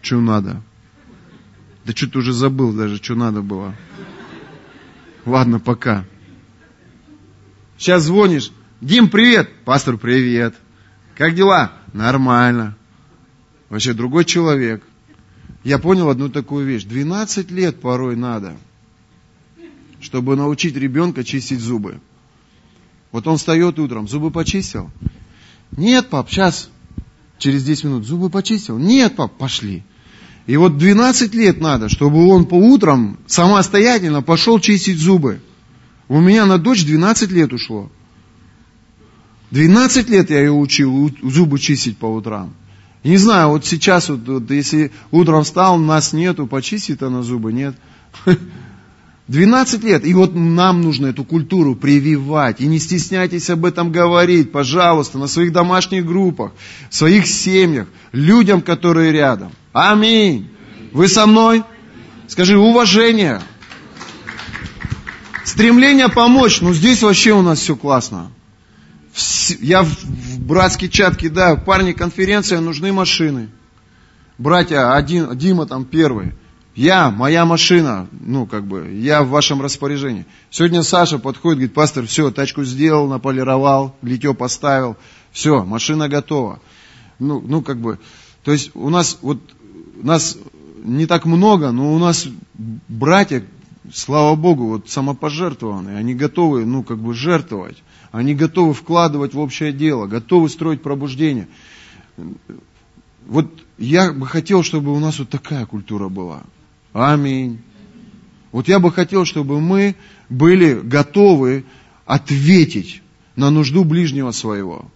Че надо? Да что-то уже забыл даже, что надо было. Ладно, пока. Сейчас звонишь. Дим, привет. Пастор, привет. Как дела? Нормально. Вообще другой человек я понял одну такую вещь. 12 лет порой надо, чтобы научить ребенка чистить зубы. Вот он встает утром, зубы почистил? Нет, пап, сейчас, через 10 минут, зубы почистил? Нет, пап, пошли. И вот 12 лет надо, чтобы он по утрам самостоятельно пошел чистить зубы. У меня на дочь 12 лет ушло. 12 лет я ее учил зубы чистить по утрам. Не знаю, вот сейчас, вот, вот, если утром встал, нас нету, почистит она зубы, нет. 12 лет. И вот нам нужно эту культуру прививать. И не стесняйтесь об этом говорить, пожалуйста, на своих домашних группах, в своих семьях, людям, которые рядом. Аминь. Вы со мной? Скажи, уважение. Стремление помочь. Ну, здесь вообще у нас все классно. Я в братский чат кидаю, парни, конференция, нужны машины. Братья, один, Дима там первый. Я, моя машина, ну, как бы, я в вашем распоряжении. Сегодня Саша подходит, говорит, пастор, все, тачку сделал, наполировал, литье поставил, все, машина готова. Ну, ну, как бы, то есть у нас, вот, нас не так много, но у нас братья, слава Богу, вот самопожертвованные, они готовы, ну, как бы, жертвовать. Они готовы вкладывать в общее дело, готовы строить пробуждение. Вот я бы хотел, чтобы у нас вот такая культура была. Аминь. Вот я бы хотел, чтобы мы были готовы ответить на нужду ближнего своего.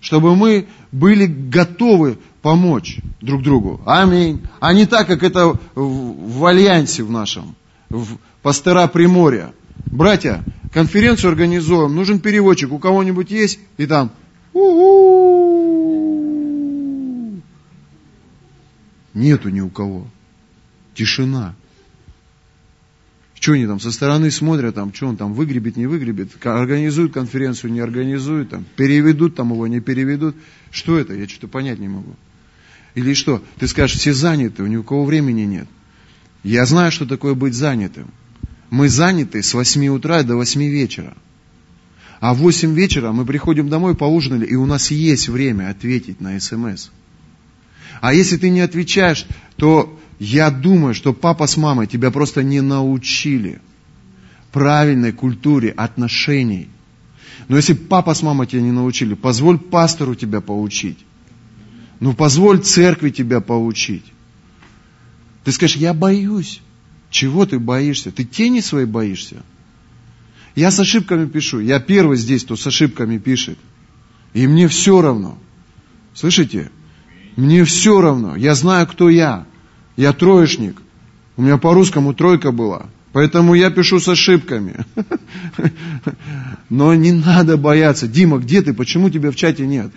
Чтобы мы были готовы помочь друг другу. Аминь. А не так, как это в альянсе в нашем, в пастора Приморья. Братья, конференцию организуем, нужен переводчик, у кого-нибудь есть? И там, у-у-у. нету ни у кого. Тишина. Что они там со стороны смотрят, там, что он там выгребет, не выгребет, организуют конференцию, не организуют, там, переведут там его, не переведут. Что это? Я что-то понять не могу. Или что? Ты скажешь, все заняты, ни у кого времени нет. Я знаю, что такое быть занятым. Мы заняты с 8 утра до 8 вечера. А в 8 вечера мы приходим домой, поужинали, и у нас есть время ответить на смс. А если ты не отвечаешь, то я думаю, что папа с мамой тебя просто не научили правильной культуре отношений. Но если папа с мамой тебя не научили, позволь пастору тебя поучить. Ну, позволь церкви тебя поучить. Ты скажешь, я боюсь. Чего ты боишься? Ты тени своей боишься? Я с ошибками пишу. Я первый здесь, кто с ошибками пишет. И мне все равно. Слышите? Мне все равно. Я знаю, кто я. Я троечник. У меня по-русскому тройка была. Поэтому я пишу с ошибками. Но не надо бояться. Дима, где ты? Почему тебя в чате нет?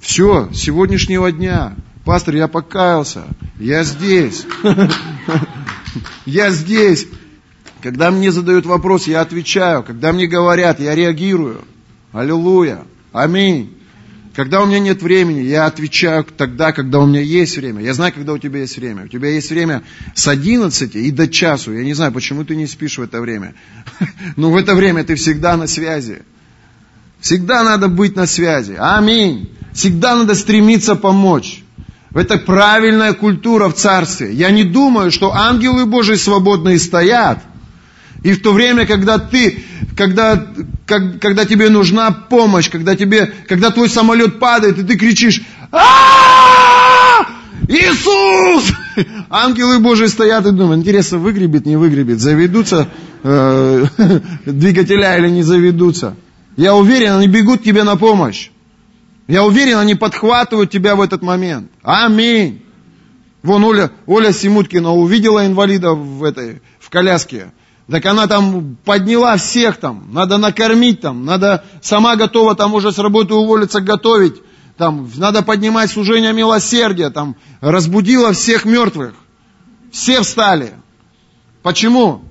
Все, с сегодняшнего дня. Пастор, я покаялся. Я здесь. Я здесь. Когда мне задают вопрос, я отвечаю. Когда мне говорят, я реагирую. Аллилуйя. Аминь. Когда у меня нет времени, я отвечаю тогда, когда у меня есть время. Я знаю, когда у тебя есть время. У тебя есть время с 11 и до часу. Я не знаю, почему ты не спишь в это время. Но в это время ты всегда на связи. Всегда надо быть на связи. Аминь. Всегда надо стремиться помочь. Это правильная культура в царстве. Я не думаю, что ангелы Божии свободные стоят – и в то время, когда ты, когда, как, когда тебе нужна помощь, когда тебе, когда твой самолет падает, и ты кричишь, а Иисус! Ангелы Божии стоят и думают, интересно, выгребет, не выгребет, заведутся э, двигателя или не заведутся. Я уверен, они бегут тебе на помощь. Я уверен, они подхватывают тебя в этот момент. Аминь. Вон Оля, Оля Симуткина увидела инвалида в, этой, в коляске. Так она там подняла всех там, надо накормить там, надо сама готова там уже с работы уволиться готовить, там надо поднимать служение милосердия, там разбудила всех мертвых. Все встали. Почему?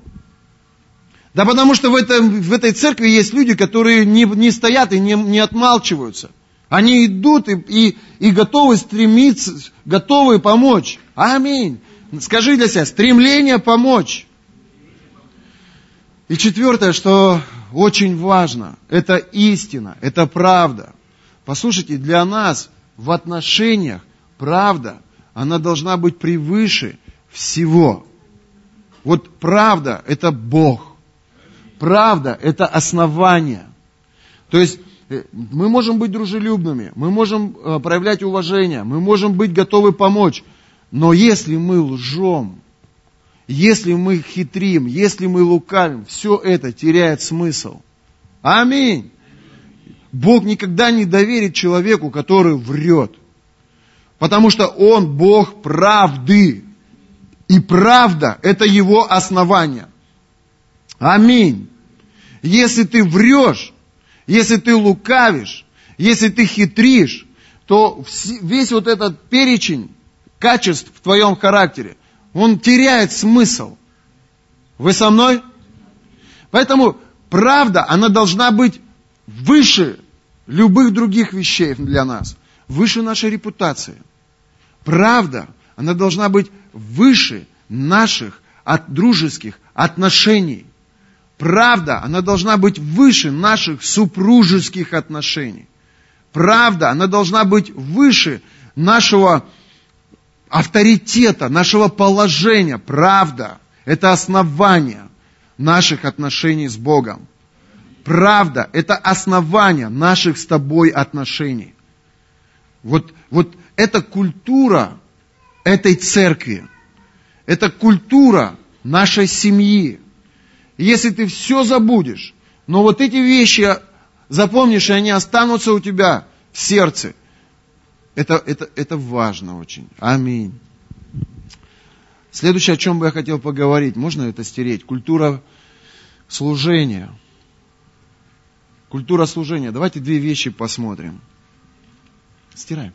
Да потому что в, этом, в этой церкви есть люди, которые не, не стоят и не, не отмалчиваются. Они идут и, и, и готовы стремиться, готовы помочь. Аминь. Скажи для себя, стремление помочь. И четвертое, что очень важно, это истина, это правда. Послушайте, для нас в отношениях правда, она должна быть превыше всего. Вот правда – это Бог. Правда – это основание. То есть мы можем быть дружелюбными, мы можем э, проявлять уважение, мы можем быть готовы помочь. Но если мы лжем, если мы хитрим, если мы лукавим, все это теряет смысл. Аминь. Бог никогда не доверит человеку, который врет. Потому что Он Бог правды. И правда – это Его основание. Аминь. Если ты врешь, если ты лукавишь, если ты хитришь, то весь вот этот перечень качеств в твоем характере, он теряет смысл. Вы со мной? Поэтому правда, она должна быть выше любых других вещей для нас, выше нашей репутации. Правда, она должна быть выше наших от дружеских отношений. Правда, она должна быть выше наших супружеских отношений. Правда, она должна быть выше нашего авторитета, нашего положения. Правда, это основание наших отношений с Богом. Правда, это основание наших с тобой отношений. Вот, вот эта культура этой церкви, это культура нашей семьи. Если ты все забудешь, но вот эти вещи запомнишь, и они останутся у тебя в сердце, это, это, это важно очень. Аминь. Следующее, о чем бы я хотел поговорить, можно это стереть? Культура служения – Культура служения. Давайте две вещи посмотрим. Стираем.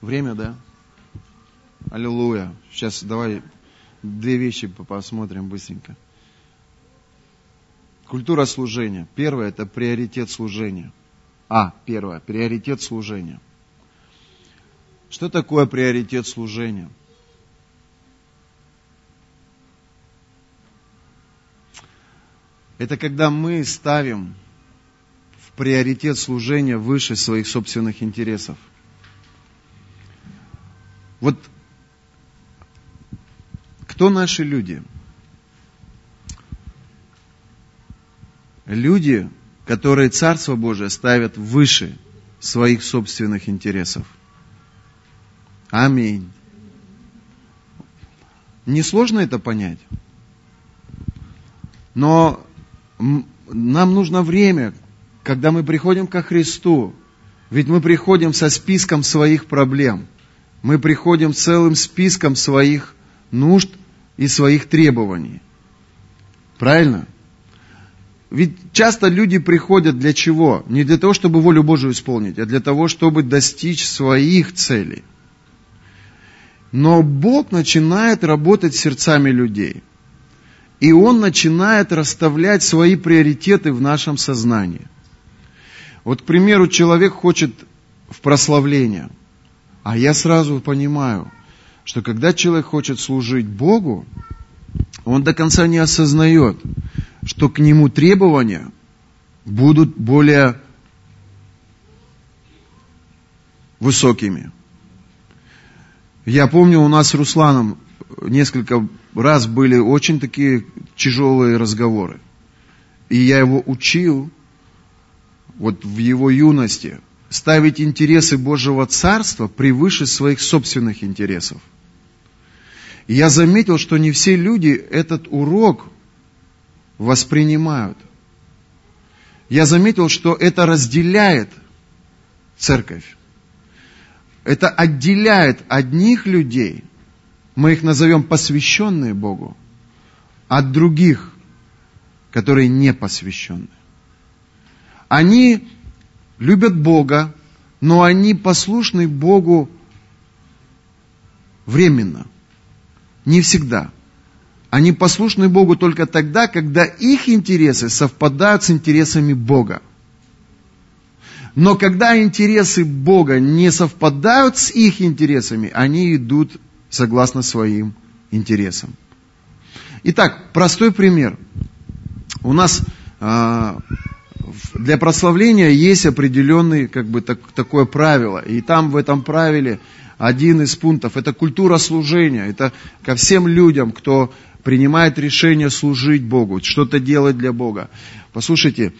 Время, да? Аллилуйя. Сейчас давай две вещи посмотрим быстренько. Культура служения. Первое – это приоритет служения. А, первое – приоритет служения. Что такое приоритет служения? – Это когда мы ставим в приоритет служения выше своих собственных интересов. Вот кто наши люди? Люди, которые Царство Божие ставят выше своих собственных интересов. Аминь. Несложно это понять. Но нам нужно время, когда мы приходим ко Христу. Ведь мы приходим со списком своих проблем. Мы приходим целым списком своих нужд и своих требований. Правильно? Ведь часто люди приходят для чего? Не для того, чтобы волю Божию исполнить, а для того, чтобы достичь своих целей. Но Бог начинает работать сердцами людей – и он начинает расставлять свои приоритеты в нашем сознании. Вот, к примеру, человек хочет в прославление, а я сразу понимаю, что когда человек хочет служить Богу, он до конца не осознает, что к нему требования будут более высокими. Я помню, у нас с Русланом несколько раз были очень такие тяжелые разговоры. И я его учил, вот в его юности, ставить интересы Божьего Царства превыше своих собственных интересов. И я заметил, что не все люди этот урок воспринимают. Я заметил, что это разделяет церковь. Это отделяет одних людей – мы их назовем посвященные Богу, от других, которые не посвященные. Они любят Бога, но они послушны Богу временно, не всегда. Они послушны Богу только тогда, когда их интересы совпадают с интересами Бога. Но когда интересы Бога не совпадают с их интересами, они идут согласно своим интересам. Итак, простой пример. У нас э, для прославления есть определенный, как бы, так, такое правило. И там в этом правиле один из пунктов – это культура служения. Это ко всем людям, кто принимает решение служить Богу, что-то делать для Бога. Послушайте,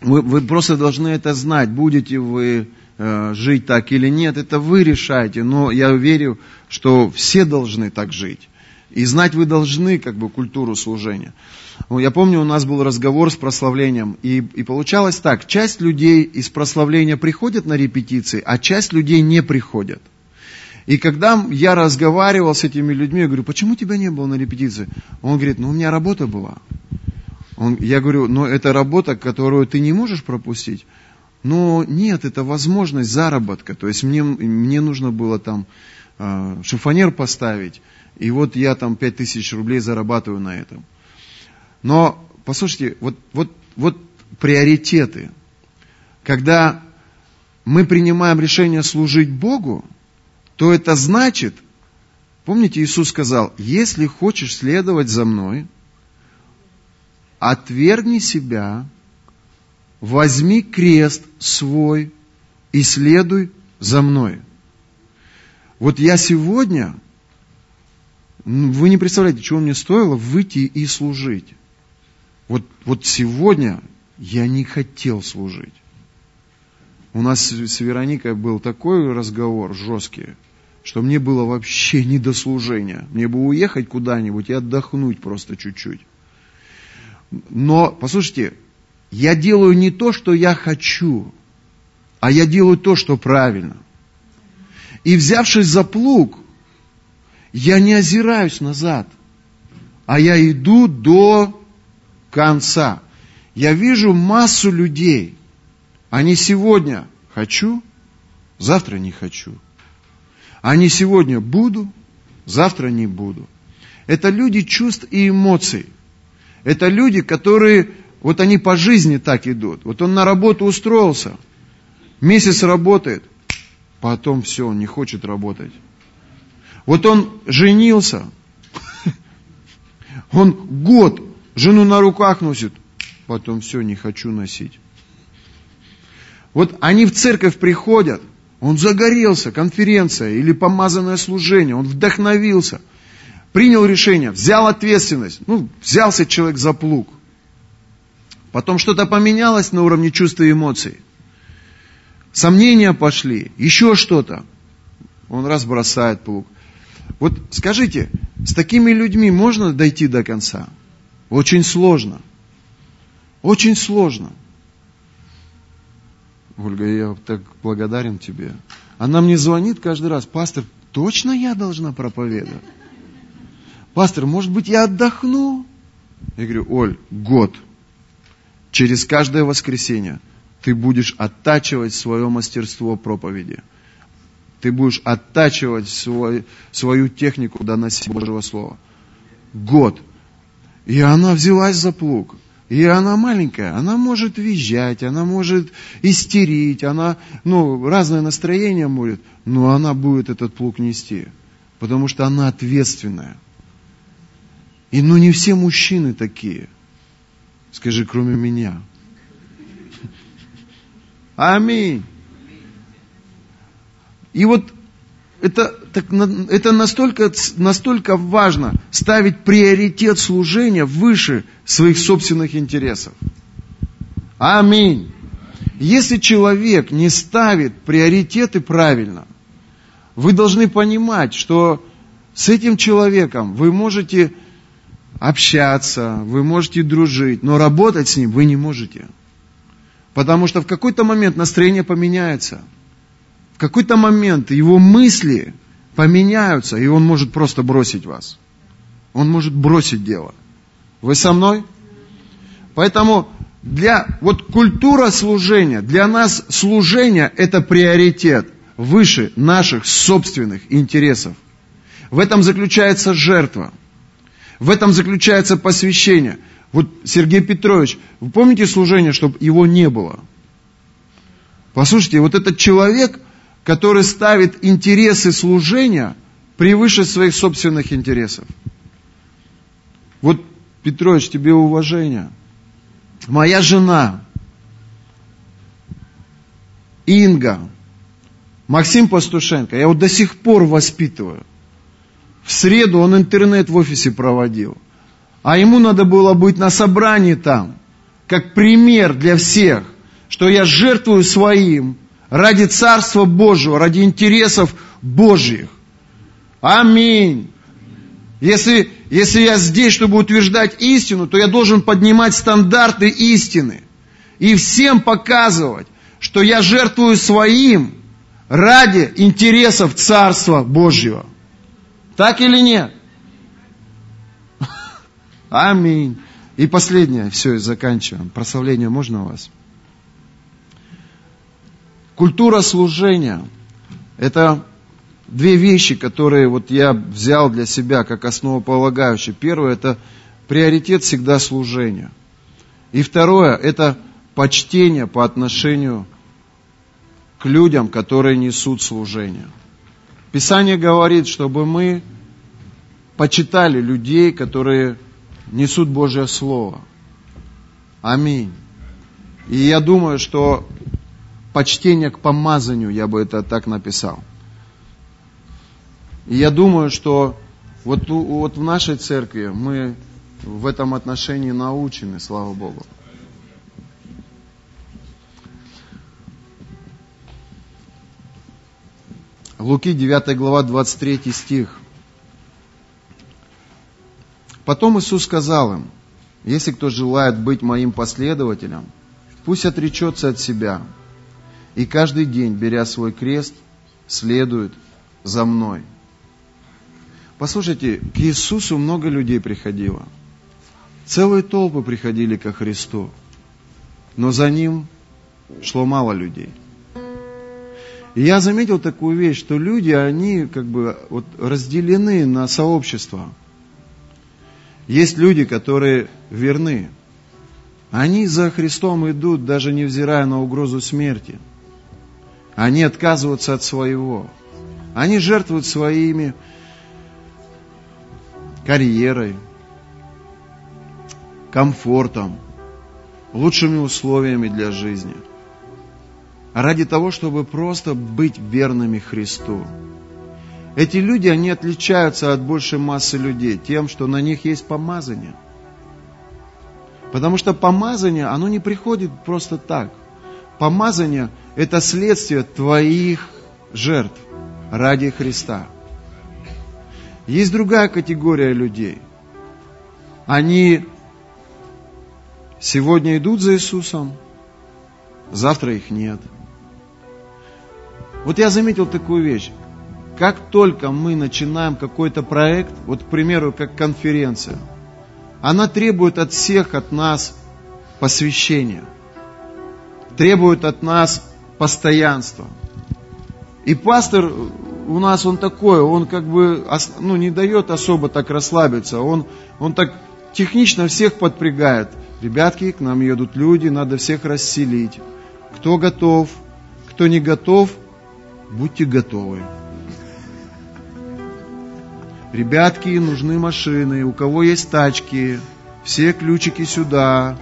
вы, вы просто должны это знать, будете вы Э, жить так или нет, это вы решаете, но я верю, что все должны так жить. И знать вы должны как бы культуру служения. Ну, я помню, у нас был разговор с прославлением, и, и получалось так, часть людей из прославления приходят на репетиции, а часть людей не приходят. И когда я разговаривал с этими людьми, я говорю, почему тебя не было на репетиции? Он говорит, ну у меня работа была. Он, я говорю, но это работа, которую ты не можешь пропустить. но нет, это возможность заработка. То есть мне, мне нужно было там э, шифонер поставить, и вот я там 5000 рублей зарабатываю на этом. Но, послушайте, вот, вот, вот приоритеты. Когда мы принимаем решение служить Богу, то это значит, помните, Иисус сказал, если хочешь следовать за мной, отвергни себя, возьми крест свой и следуй за мной. Вот я сегодня, вы не представляете, чего мне стоило выйти и служить. Вот, вот сегодня я не хотел служить. У нас с Вероникой был такой разговор жесткий, что мне было вообще не до служения. Мне бы уехать куда-нибудь и отдохнуть просто чуть-чуть. Но, послушайте, я делаю не то, что я хочу, а я делаю то, что правильно. И взявшись за плуг, я не озираюсь назад, а я иду до конца. Я вижу массу людей. Они сегодня хочу, завтра не хочу. Они сегодня буду, завтра не буду. Это люди чувств и эмоций. Это люди, которые, вот они по жизни так идут. Вот он на работу устроился, месяц работает, потом все, он не хочет работать. Вот он женился, он год жену на руках носит, потом все, не хочу носить. Вот они в церковь приходят, он загорелся, конференция или помазанное служение, он вдохновился – принял решение, взял ответственность, ну, взялся человек за плуг. Потом что-то поменялось на уровне чувств и эмоций. Сомнения пошли, еще что-то. Он раз бросает плуг. Вот скажите, с такими людьми можно дойти до конца? Очень сложно. Очень сложно. Ольга, я так благодарен тебе. Она мне звонит каждый раз, пастор, точно я должна проповедовать? пастор, может быть, я отдохну? Я говорю, Оль, год. Через каждое воскресенье ты будешь оттачивать свое мастерство проповеди. Ты будешь оттачивать свой, свою технику доносить Божьего Слова. Год. И она взялась за плуг. И она маленькая, она может визжать, она может истерить, она, ну, разное настроение будет, но она будет этот плуг нести, потому что она ответственная. И ну не все мужчины такие. Скажи, кроме меня. Аминь. И вот это, так, это настолько, настолько важно ставить приоритет служения выше своих собственных интересов. Аминь. Если человек не ставит приоритеты правильно, вы должны понимать, что с этим человеком вы можете общаться, вы можете дружить, но работать с ним вы не можете. Потому что в какой-то момент настроение поменяется. В какой-то момент его мысли поменяются, и он может просто бросить вас. Он может бросить дело. Вы со мной? Поэтому для, вот культура служения, для нас служение это приоритет выше наших собственных интересов. В этом заключается жертва. В этом заключается посвящение. Вот Сергей Петрович, вы помните служение, чтобы его не было? Послушайте, вот этот человек, который ставит интересы служения превыше своих собственных интересов. Вот, Петрович, тебе уважение. Моя жена, Инга, Максим Пастушенко, я вот до сих пор воспитываю – в среду он интернет в офисе проводил. А ему надо было быть на собрании там, как пример для всех, что я жертвую своим ради Царства Божьего, ради интересов Божьих. Аминь. Если, если я здесь, чтобы утверждать истину, то я должен поднимать стандарты истины и всем показывать, что я жертвую своим ради интересов Царства Божьего. Так или нет? Аминь. И последнее, все, заканчиваем. Прославление можно у вас? Культура служения – это две вещи, которые вот я взял для себя как основополагающие. Первое – это приоритет всегда служения. И второе – это почтение по отношению к людям, которые несут служение. Писание говорит, чтобы мы почитали людей, которые несут Божье Слово. Аминь. И я думаю, что почтение к помазанию, я бы это так написал. И я думаю, что вот, вот в нашей церкви мы в этом отношении научены, слава Богу. Луки 9 глава 23 стих. Потом Иисус сказал им, если кто желает быть моим последователем, пусть отречется от себя и каждый день, беря свой крест, следует за мной. Послушайте, к Иисусу много людей приходило. Целые толпы приходили ко Христу. Но за Ним шло мало людей. И я заметил такую вещь, что люди, они как бы вот разделены на сообщества – есть люди, которые верны. Они за Христом идут, даже невзирая на угрозу смерти. Они отказываются от своего. Они жертвуют своими карьерой, комфортом, лучшими условиями для жизни. Ради того, чтобы просто быть верными Христу. Эти люди, они отличаются от большей массы людей тем, что на них есть помазание. Потому что помазание, оно не приходит просто так. Помазание – это следствие твоих жертв ради Христа. Есть другая категория людей. Они сегодня идут за Иисусом, завтра их нет. Вот я заметил такую вещь. Как только мы начинаем какой-то проект, вот, к примеру, как конференция, она требует от всех, от нас посвящения, требует от нас постоянства. И пастор у нас он такой, он как бы ну, не дает особо так расслабиться, он, он так технично всех подпрягает. Ребятки, к нам едут люди, надо всех расселить. Кто готов, кто не готов, будьте готовы. Ребятки, нужны машины, у кого есть тачки, все ключики сюда.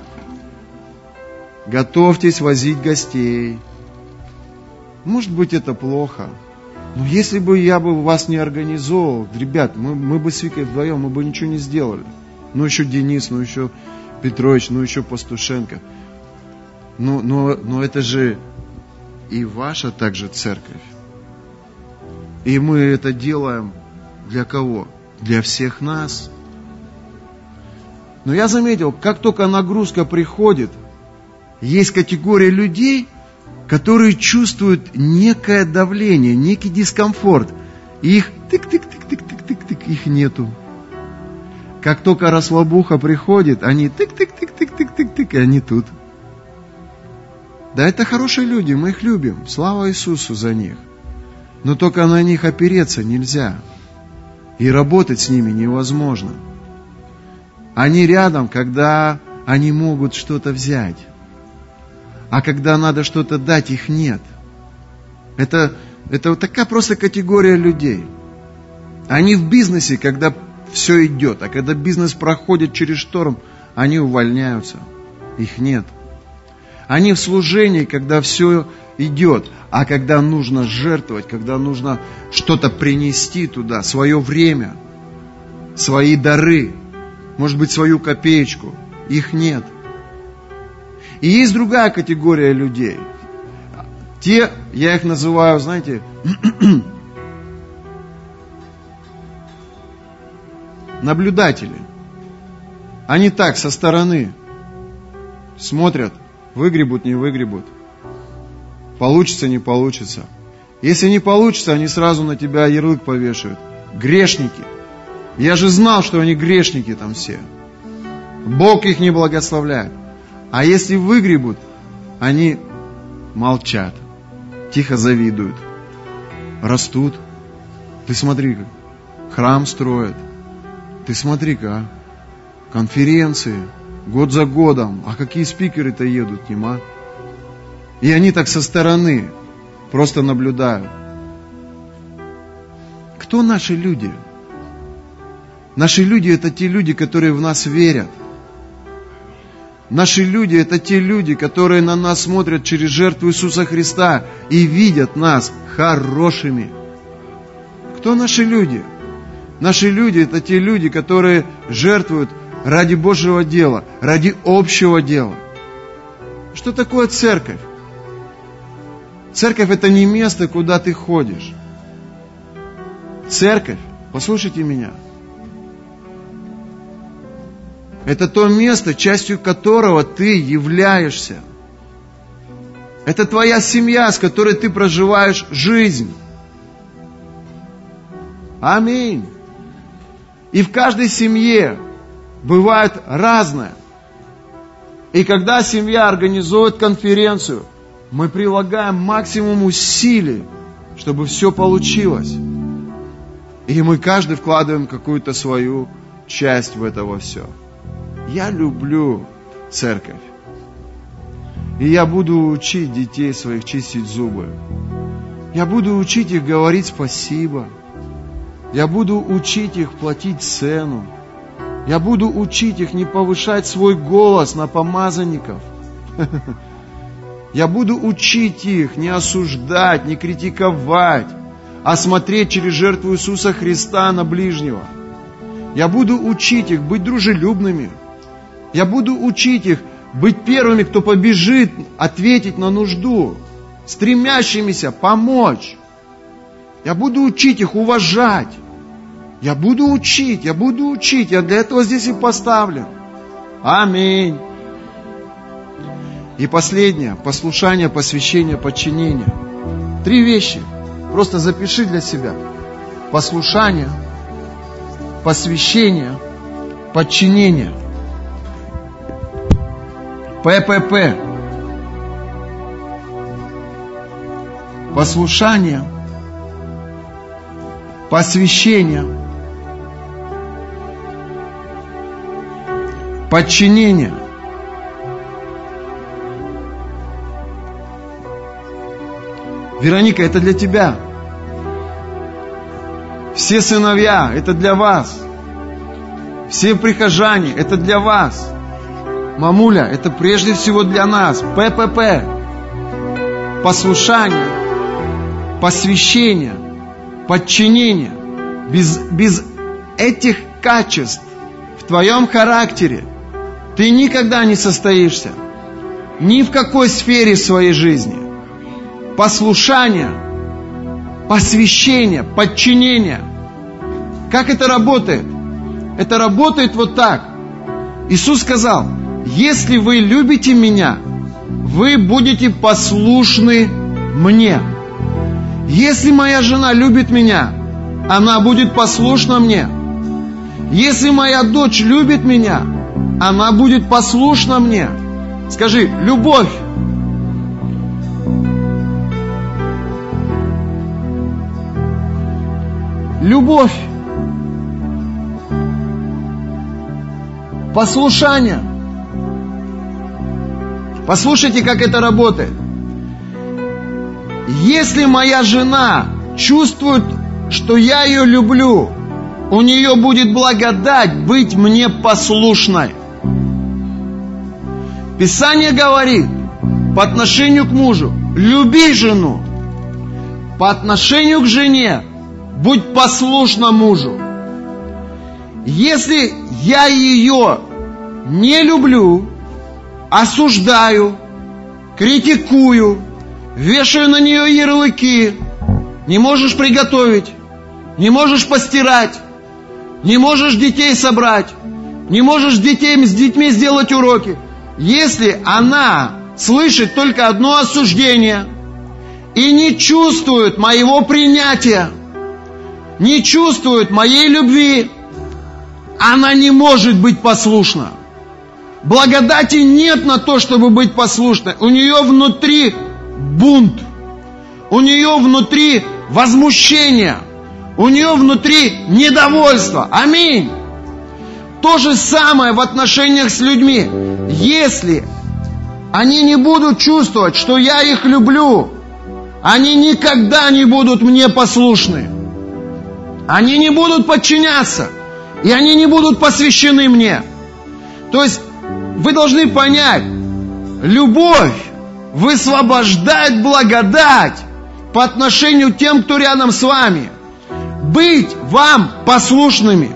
Готовьтесь возить гостей. Может быть, это плохо. Но если бы я бы вас не организовал, ребят, мы, мы бы с Викой вдвоем, мы бы ничего не сделали. Ну, еще Денис, ну, еще Петрович, ну, еще Пастушенко. Но, но, но это же и ваша также церковь. И мы это делаем для кого? Для всех нас. Но я заметил, как только нагрузка приходит, есть категория людей, которые чувствуют некое давление, некий дискомфорт. И их тык-тык-тык-тык-тык-тык, их нету. Как только расслабуха приходит, они тык-тык-тык-тык-тык-тык, и они тут. Да, это хорошие люди, мы их любим. Слава Иисусу за них. Но только на них опереться нельзя. И работать с ними невозможно. Они рядом, когда они могут что-то взять. А когда надо что-то дать, их нет. Это, это вот такая просто категория людей. Они в бизнесе, когда все идет, а когда бизнес проходит через шторм, они увольняются. Их нет. Они в служении, когда все идет, а когда нужно жертвовать, когда нужно что-то принести туда, свое время, свои дары, может быть, свою копеечку, их нет. И есть другая категория людей. Те, я их называю, знаете, наблюдатели. Они так, со стороны смотрят, выгребут, не выгребут. Получится, не получится. Если не получится, они сразу на тебя ярлык повешают. Грешники. Я же знал, что они грешники там все. Бог их не благословляет. А если выгребут, они молчат. тихо завидуют, растут. Ты смотри, храм строят. Ты смотри-ка, конференции, год за годом. А какие спикеры-то едут, нема? И они так со стороны просто наблюдают. Кто наши люди? Наши люди это те люди, которые в нас верят. Наши люди это те люди, которые на нас смотрят через жертву Иисуса Христа и видят нас хорошими. Кто наши люди? Наши люди это те люди, которые жертвуют ради Божьего дела, ради общего дела. Что такое церковь? Церковь это не место, куда ты ходишь. Церковь, послушайте меня, это то место, частью которого ты являешься. Это твоя семья, с которой ты проживаешь жизнь. Аминь. И в каждой семье бывает разное. И когда семья организует конференцию, мы прилагаем максимум усилий, чтобы все получилось. И мы каждый вкладываем какую-то свою часть в это во все. Я люблю церковь. И я буду учить детей своих чистить зубы. Я буду учить их говорить спасибо. Я буду учить их платить цену. Я буду учить их не повышать свой голос на помазанников. Я буду учить их не осуждать, не критиковать, а смотреть через жертву Иисуса Христа на ближнего. Я буду учить их быть дружелюбными – я буду учить их быть первыми, кто побежит ответить на нужду, стремящимися помочь. Я буду учить их уважать. Я буду учить, я буду учить. Я для этого здесь и поставлен. Аминь. И последнее, послушание, посвящение, подчинение. Три вещи. Просто запиши для себя. Послушание, посвящение, подчинение – ППП. Послушание, посвящение, подчинение. Вероника, это для тебя. Все сыновья, это для вас. Все прихожане, это для вас. Мамуля, это прежде всего для нас. ППП. Послушание, посвящение, подчинение. Без, без этих качеств в твоем характере ты никогда не состоишься. Ни в какой сфере своей жизни. Послушание, посвящение, подчинение. Как это работает? Это работает вот так. Иисус сказал, если вы любите меня, вы будете послушны мне. Если моя жена любит меня, она будет послушна мне. Если моя дочь любит меня, она будет послушна мне. Скажи, любовь. Любовь. Послушание. Послушайте, как это работает. Если моя жена чувствует, что я ее люблю, у нее будет благодать быть мне послушной. Писание говорит по отношению к мужу, люби жену. По отношению к жене, будь послушна мужу. Если я ее не люблю, осуждаю, критикую, вешаю на нее ярлыки. Не можешь приготовить, не можешь постирать, не можешь детей собрать, не можешь детей, с детьми сделать уроки. Если она слышит только одно осуждение и не чувствует моего принятия, не чувствует моей любви, она не может быть послушна. Благодати нет на то, чтобы быть послушной. У нее внутри бунт. у нее внутри возмущение, у нее внутри недовольство. Аминь. То же самое в отношениях с людьми. Если они не будут чувствовать, что я их люблю, они никогда не будут мне послушны. Они не будут подчиняться. И они не будут посвящены мне. То есть вы должны понять, любовь высвобождает благодать по отношению к тем, кто рядом с вами. Быть вам послушными.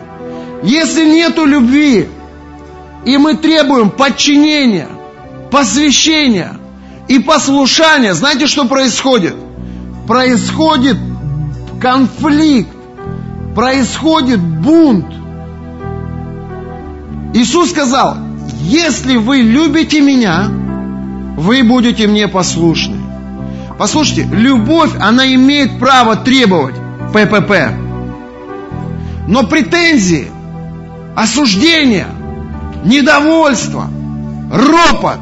Если нету любви, и мы требуем подчинения, посвящения и послушания, знаете, что происходит? Происходит конфликт, происходит бунт. Иисус сказал, если вы любите меня, вы будете мне послушны. Послушайте, любовь, она имеет право требовать ППП. Но претензии, осуждение, недовольство, ропот,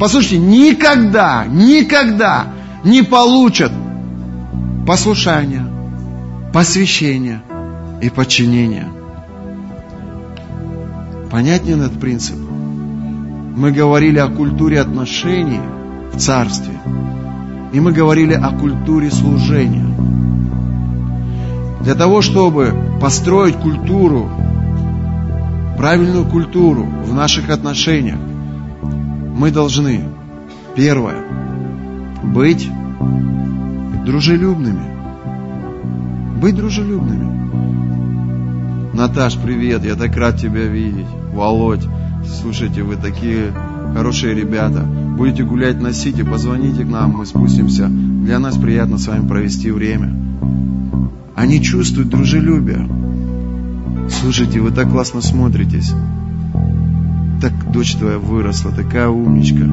послушайте, никогда, никогда не получат послушания, посвящения и подчинения. Понятнее этот принцип? Мы говорили о культуре отношений в царстве. И мы говорили о культуре служения. Для того, чтобы построить культуру, правильную культуру в наших отношениях, мы должны, первое, быть дружелюбными. Быть дружелюбными. Наташ, привет, я так рад тебя видеть. Володь, слушайте, вы такие хорошие ребята. Будете гулять на Сити, позвоните к нам, мы спустимся. Для нас приятно с вами провести время. Они чувствуют дружелюбие. Слушайте, вы так классно смотритесь. Так дочь твоя выросла, такая умничка.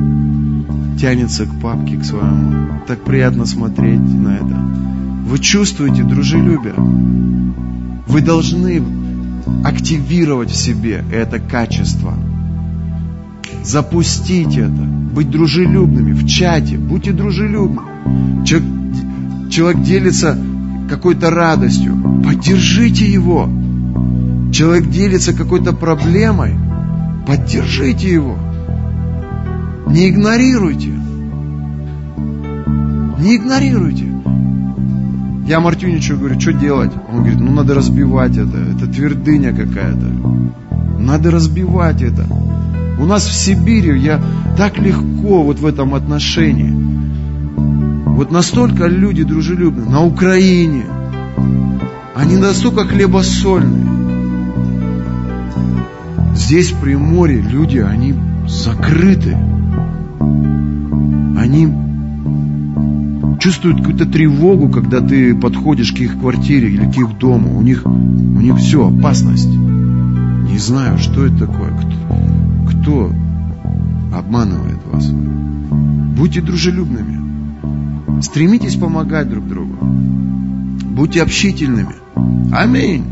Тянется к папке, к своему. Так приятно смотреть на это. Вы чувствуете дружелюбие. Вы должны активировать в себе это качество. Запустить это. Быть дружелюбными в чате. Будьте дружелюбны. Человек, человек делится какой-то радостью. Поддержите его. Человек делится какой-то проблемой. Поддержите его. Не игнорируйте. Не игнорируйте. Я Мартюничу говорю, что делать? Он говорит, ну надо разбивать это. Это твердыня какая-то. Надо разбивать это. У нас в Сибири я так легко вот в этом отношении. Вот настолько люди дружелюбны. На Украине. Они настолько хлебосольные. Здесь в Приморье люди, они закрыты. Они чувствуют какую-то тревогу, когда ты подходишь к их квартире или к их дому. У них, у них все, опасность. Не знаю, что это такое. Кто, кто обманывает вас? Будьте дружелюбными. Стремитесь помогать друг другу. Будьте общительными. Аминь.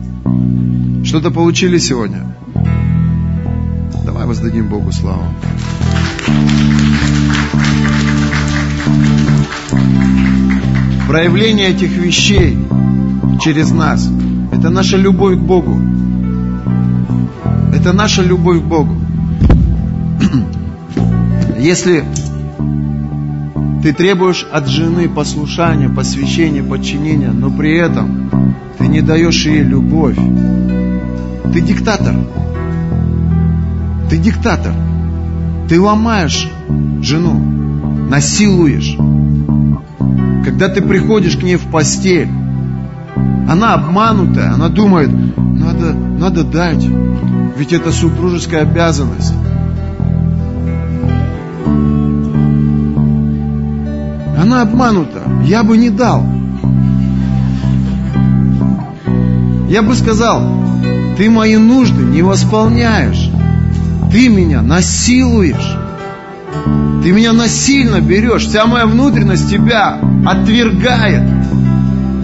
Что-то получили сегодня? Давай воздадим Богу славу. Проявление этих вещей через нас, это наша любовь к Богу. Это наша любовь к Богу. Если ты требуешь от жены послушания, посвящения, подчинения, но при этом ты не даешь ей любовь, ты диктатор. Ты диктатор. Ты ломаешь жену, насилуешь. Когда ты приходишь к ней в постель, она обманутая, она думает, надо, надо дать, ведь это супружеская обязанность. Она обманута, я бы не дал. Я бы сказал, ты мои нужды не восполняешь, ты меня насилуешь. Ты меня насильно берешь, вся моя внутренность тебя отвергает,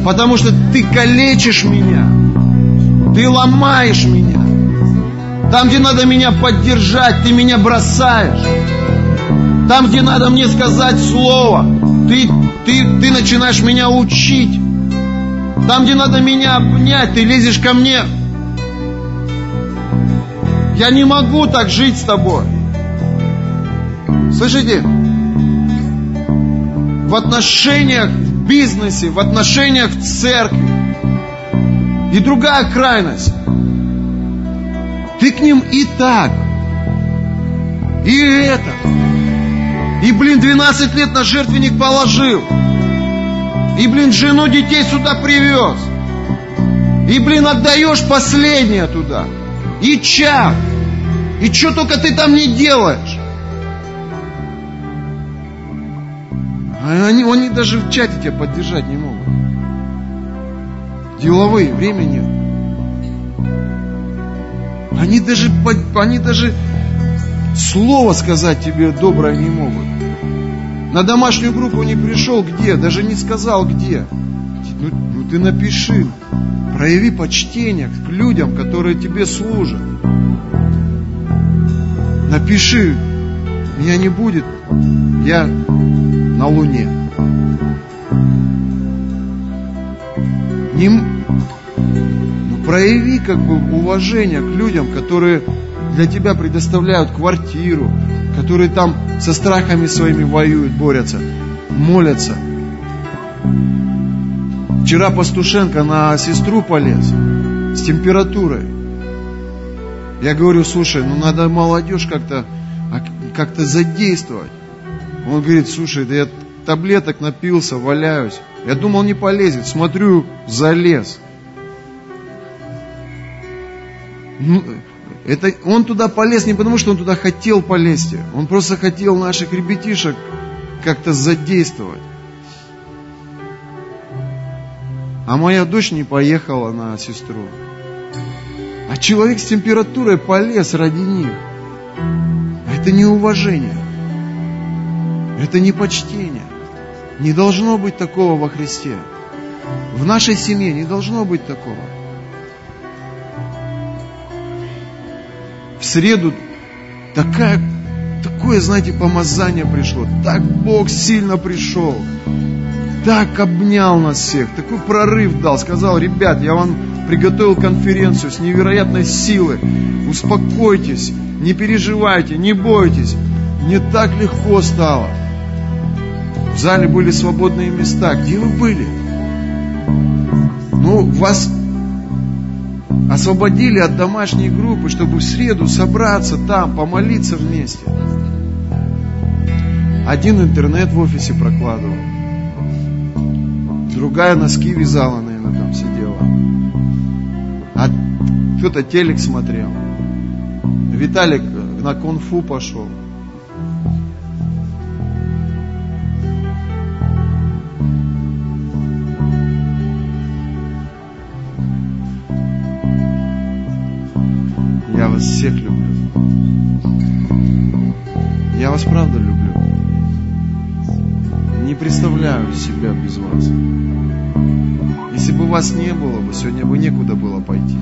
потому что ты калечишь меня, ты ломаешь меня. Там, где надо меня поддержать, ты меня бросаешь. Там, где надо мне сказать слово, Ты, ты, ты начинаешь меня учить. Там, где надо меня обнять, ты лезешь ко мне. Я не могу так жить с тобой. Слышите? В отношениях в бизнесе, в отношениях в церкви. И другая крайность. Ты к ним и так, и это. И, блин, 12 лет на жертвенник положил. И, блин, жену детей сюда привез. И, блин, отдаешь последнее туда. И чак. И что только ты там не делаешь. Они, они даже в чате тебя поддержать не могут. Деловые, времени нет. Они даже, они даже слово сказать тебе доброе не могут. На домашнюю группу не пришел где, даже не сказал где. Ну, ну ты напиши, прояви почтение к людям, которые тебе служат. Напиши, меня не будет, я на Луне. Не, ну, прояви как бы уважение к людям, которые для тебя предоставляют квартиру, которые там со страхами своими воюют, борются, молятся. Вчера Пастушенко на сестру полез с температурой. Я говорю, слушай, ну надо молодежь как-то а, как-то задействовать. Он говорит, слушай, да я таблеток напился, валяюсь. Я думал, не полезет. Смотрю, залез. Ну, это, он туда полез не потому, что он туда хотел полезть. Он просто хотел наших ребятишек как-то задействовать. А моя дочь не поехала на сестру. А человек с температурой полез ради них. Это не уважение. Это не почтение. Не должно быть такого во Христе. В нашей семье не должно быть такого. в среду такая, такое, знаете, помазание пришло. Так Бог сильно пришел. Так обнял нас всех. Такой прорыв дал. Сказал, ребят, я вам приготовил конференцию с невероятной силой. Успокойтесь, не переживайте, не бойтесь. Мне так легко стало. В зале были свободные места. Где вы были? Ну, вас освободили от домашней группы, чтобы в среду собраться там, помолиться вместе. Один интернет в офисе прокладывал, другая носки вязала, наверное, там сидела. А кто-то телек смотрел. Виталик на конфу пошел. Всех люблю. Я вас правда люблю. Не представляю себя без вас. Если бы вас не было бы, сегодня бы некуда было пойти.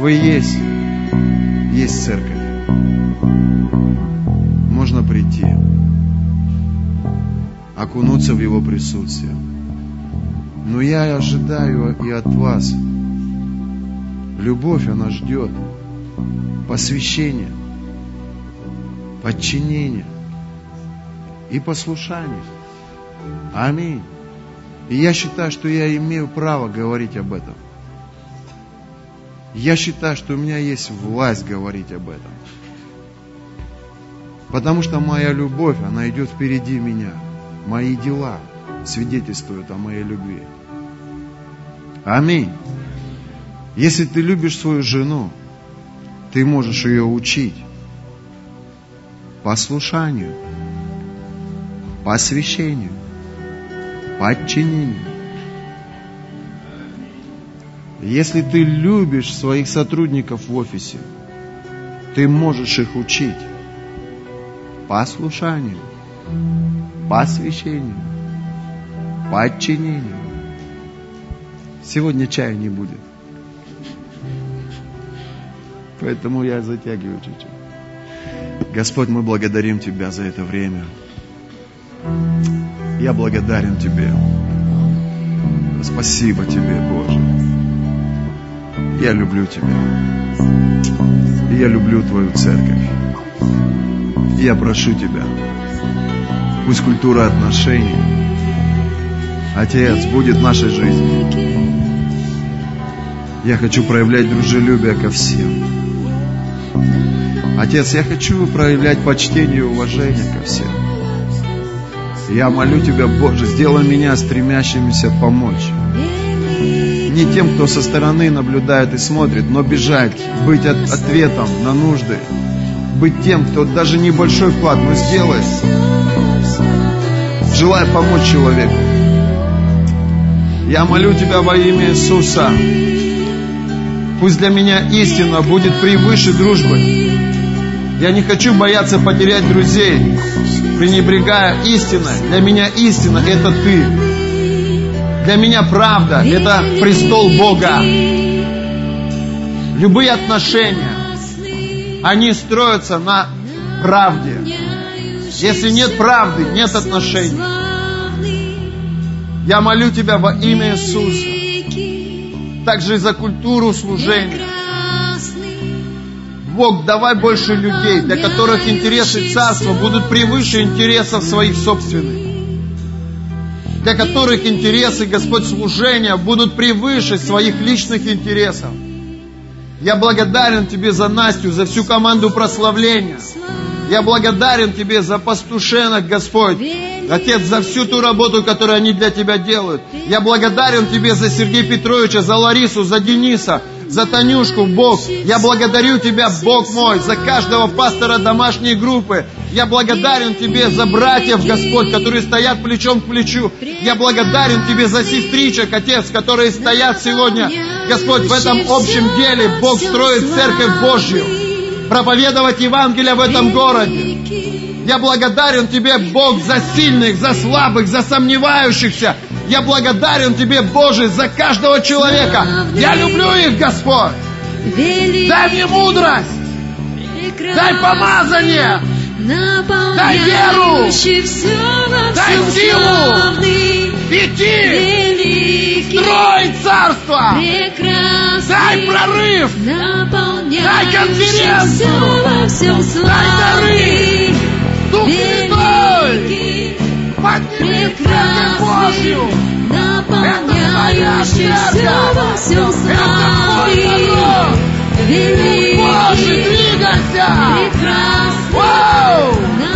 Вы есть, есть церковь. Можно прийти, окунуться в Его присутствие. Но я ожидаю и от вас – Любовь, она ждет посвящения, подчинения и послушания. Аминь. И я считаю, что я имею право говорить об этом. Я считаю, что у меня есть власть говорить об этом. Потому что моя любовь, она идет впереди меня. Мои дела свидетельствуют о моей любви. Аминь. Если ты любишь свою жену, ты можешь ее учить послушанию, посвящению, подчинению. Если ты любишь своих сотрудников в офисе, ты можешь их учить послушанию, посвящению, подчинению. Сегодня чая не будет. Поэтому я затягиваю чуть-чуть. Господь, мы благодарим Тебя за это время. Я благодарен Тебе. Спасибо Тебе, Боже. Я люблю Тебя. Я люблю Твою церковь. И я прошу Тебя, пусть культура отношений, Отец, будет в нашей жизни. Я хочу проявлять дружелюбие ко всем. Отец, я хочу проявлять почтение и уважение ко всем. Я молю Тебя, Боже, сделай меня стремящимся помочь. Не тем, кто со стороны наблюдает и смотрит, но бежать, быть от, ответом на нужды, быть тем, кто даже небольшой вклад, но сделает, желая помочь человеку. Я молю Тебя во имя Иисуса. Пусть для меня истина будет превыше дружбы. Я не хочу бояться потерять друзей, пренебрегая истиной. Для меня истина – это Ты. Для меня правда – это престол Бога. Любые отношения, они строятся на правде. Если нет правды, нет отношений. Я молю Тебя во имя Иисуса. Также и за культуру служения. Бог, давай больше людей, для которых интересы царства будут превыше интересов своих собственных. Для которых интересы, Господь, служения будут превыше своих личных интересов. Я благодарен Тебе за Настю, за всю команду прославления. Я благодарен Тебе за пастушенок, Господь. Отец, за всю ту работу, которую они для Тебя делают. Я благодарен Тебе за Сергея Петровича, за Ларису, за Дениса, за Танюшку, Бог. Я благодарю Тебя, Бог мой, за каждого пастора домашней группы. Я благодарен Тебе за братьев, Господь, которые стоят плечом к плечу. Я благодарен Тебе за сестричек, Отец, которые стоят сегодня, Господь, в этом общем деле. Бог строит церковь Божью. Проповедовать Евангелие в этом городе. Я благодарен Тебе, Бог, за сильных, за слабых, за сомневающихся. Я благодарен Тебе, Боже, за каждого человека. Я люблю их, Господь. Дай мне мудрость. Дай помазание. Дай веру. Дай силу. Идти. Строить царство. Дай прорыв. Дай конференцию. Дай дары. Дух Святой. Подними церковь Божью. наполняющий все во всем славы. Боже, Великий, двигайся! прекрасный!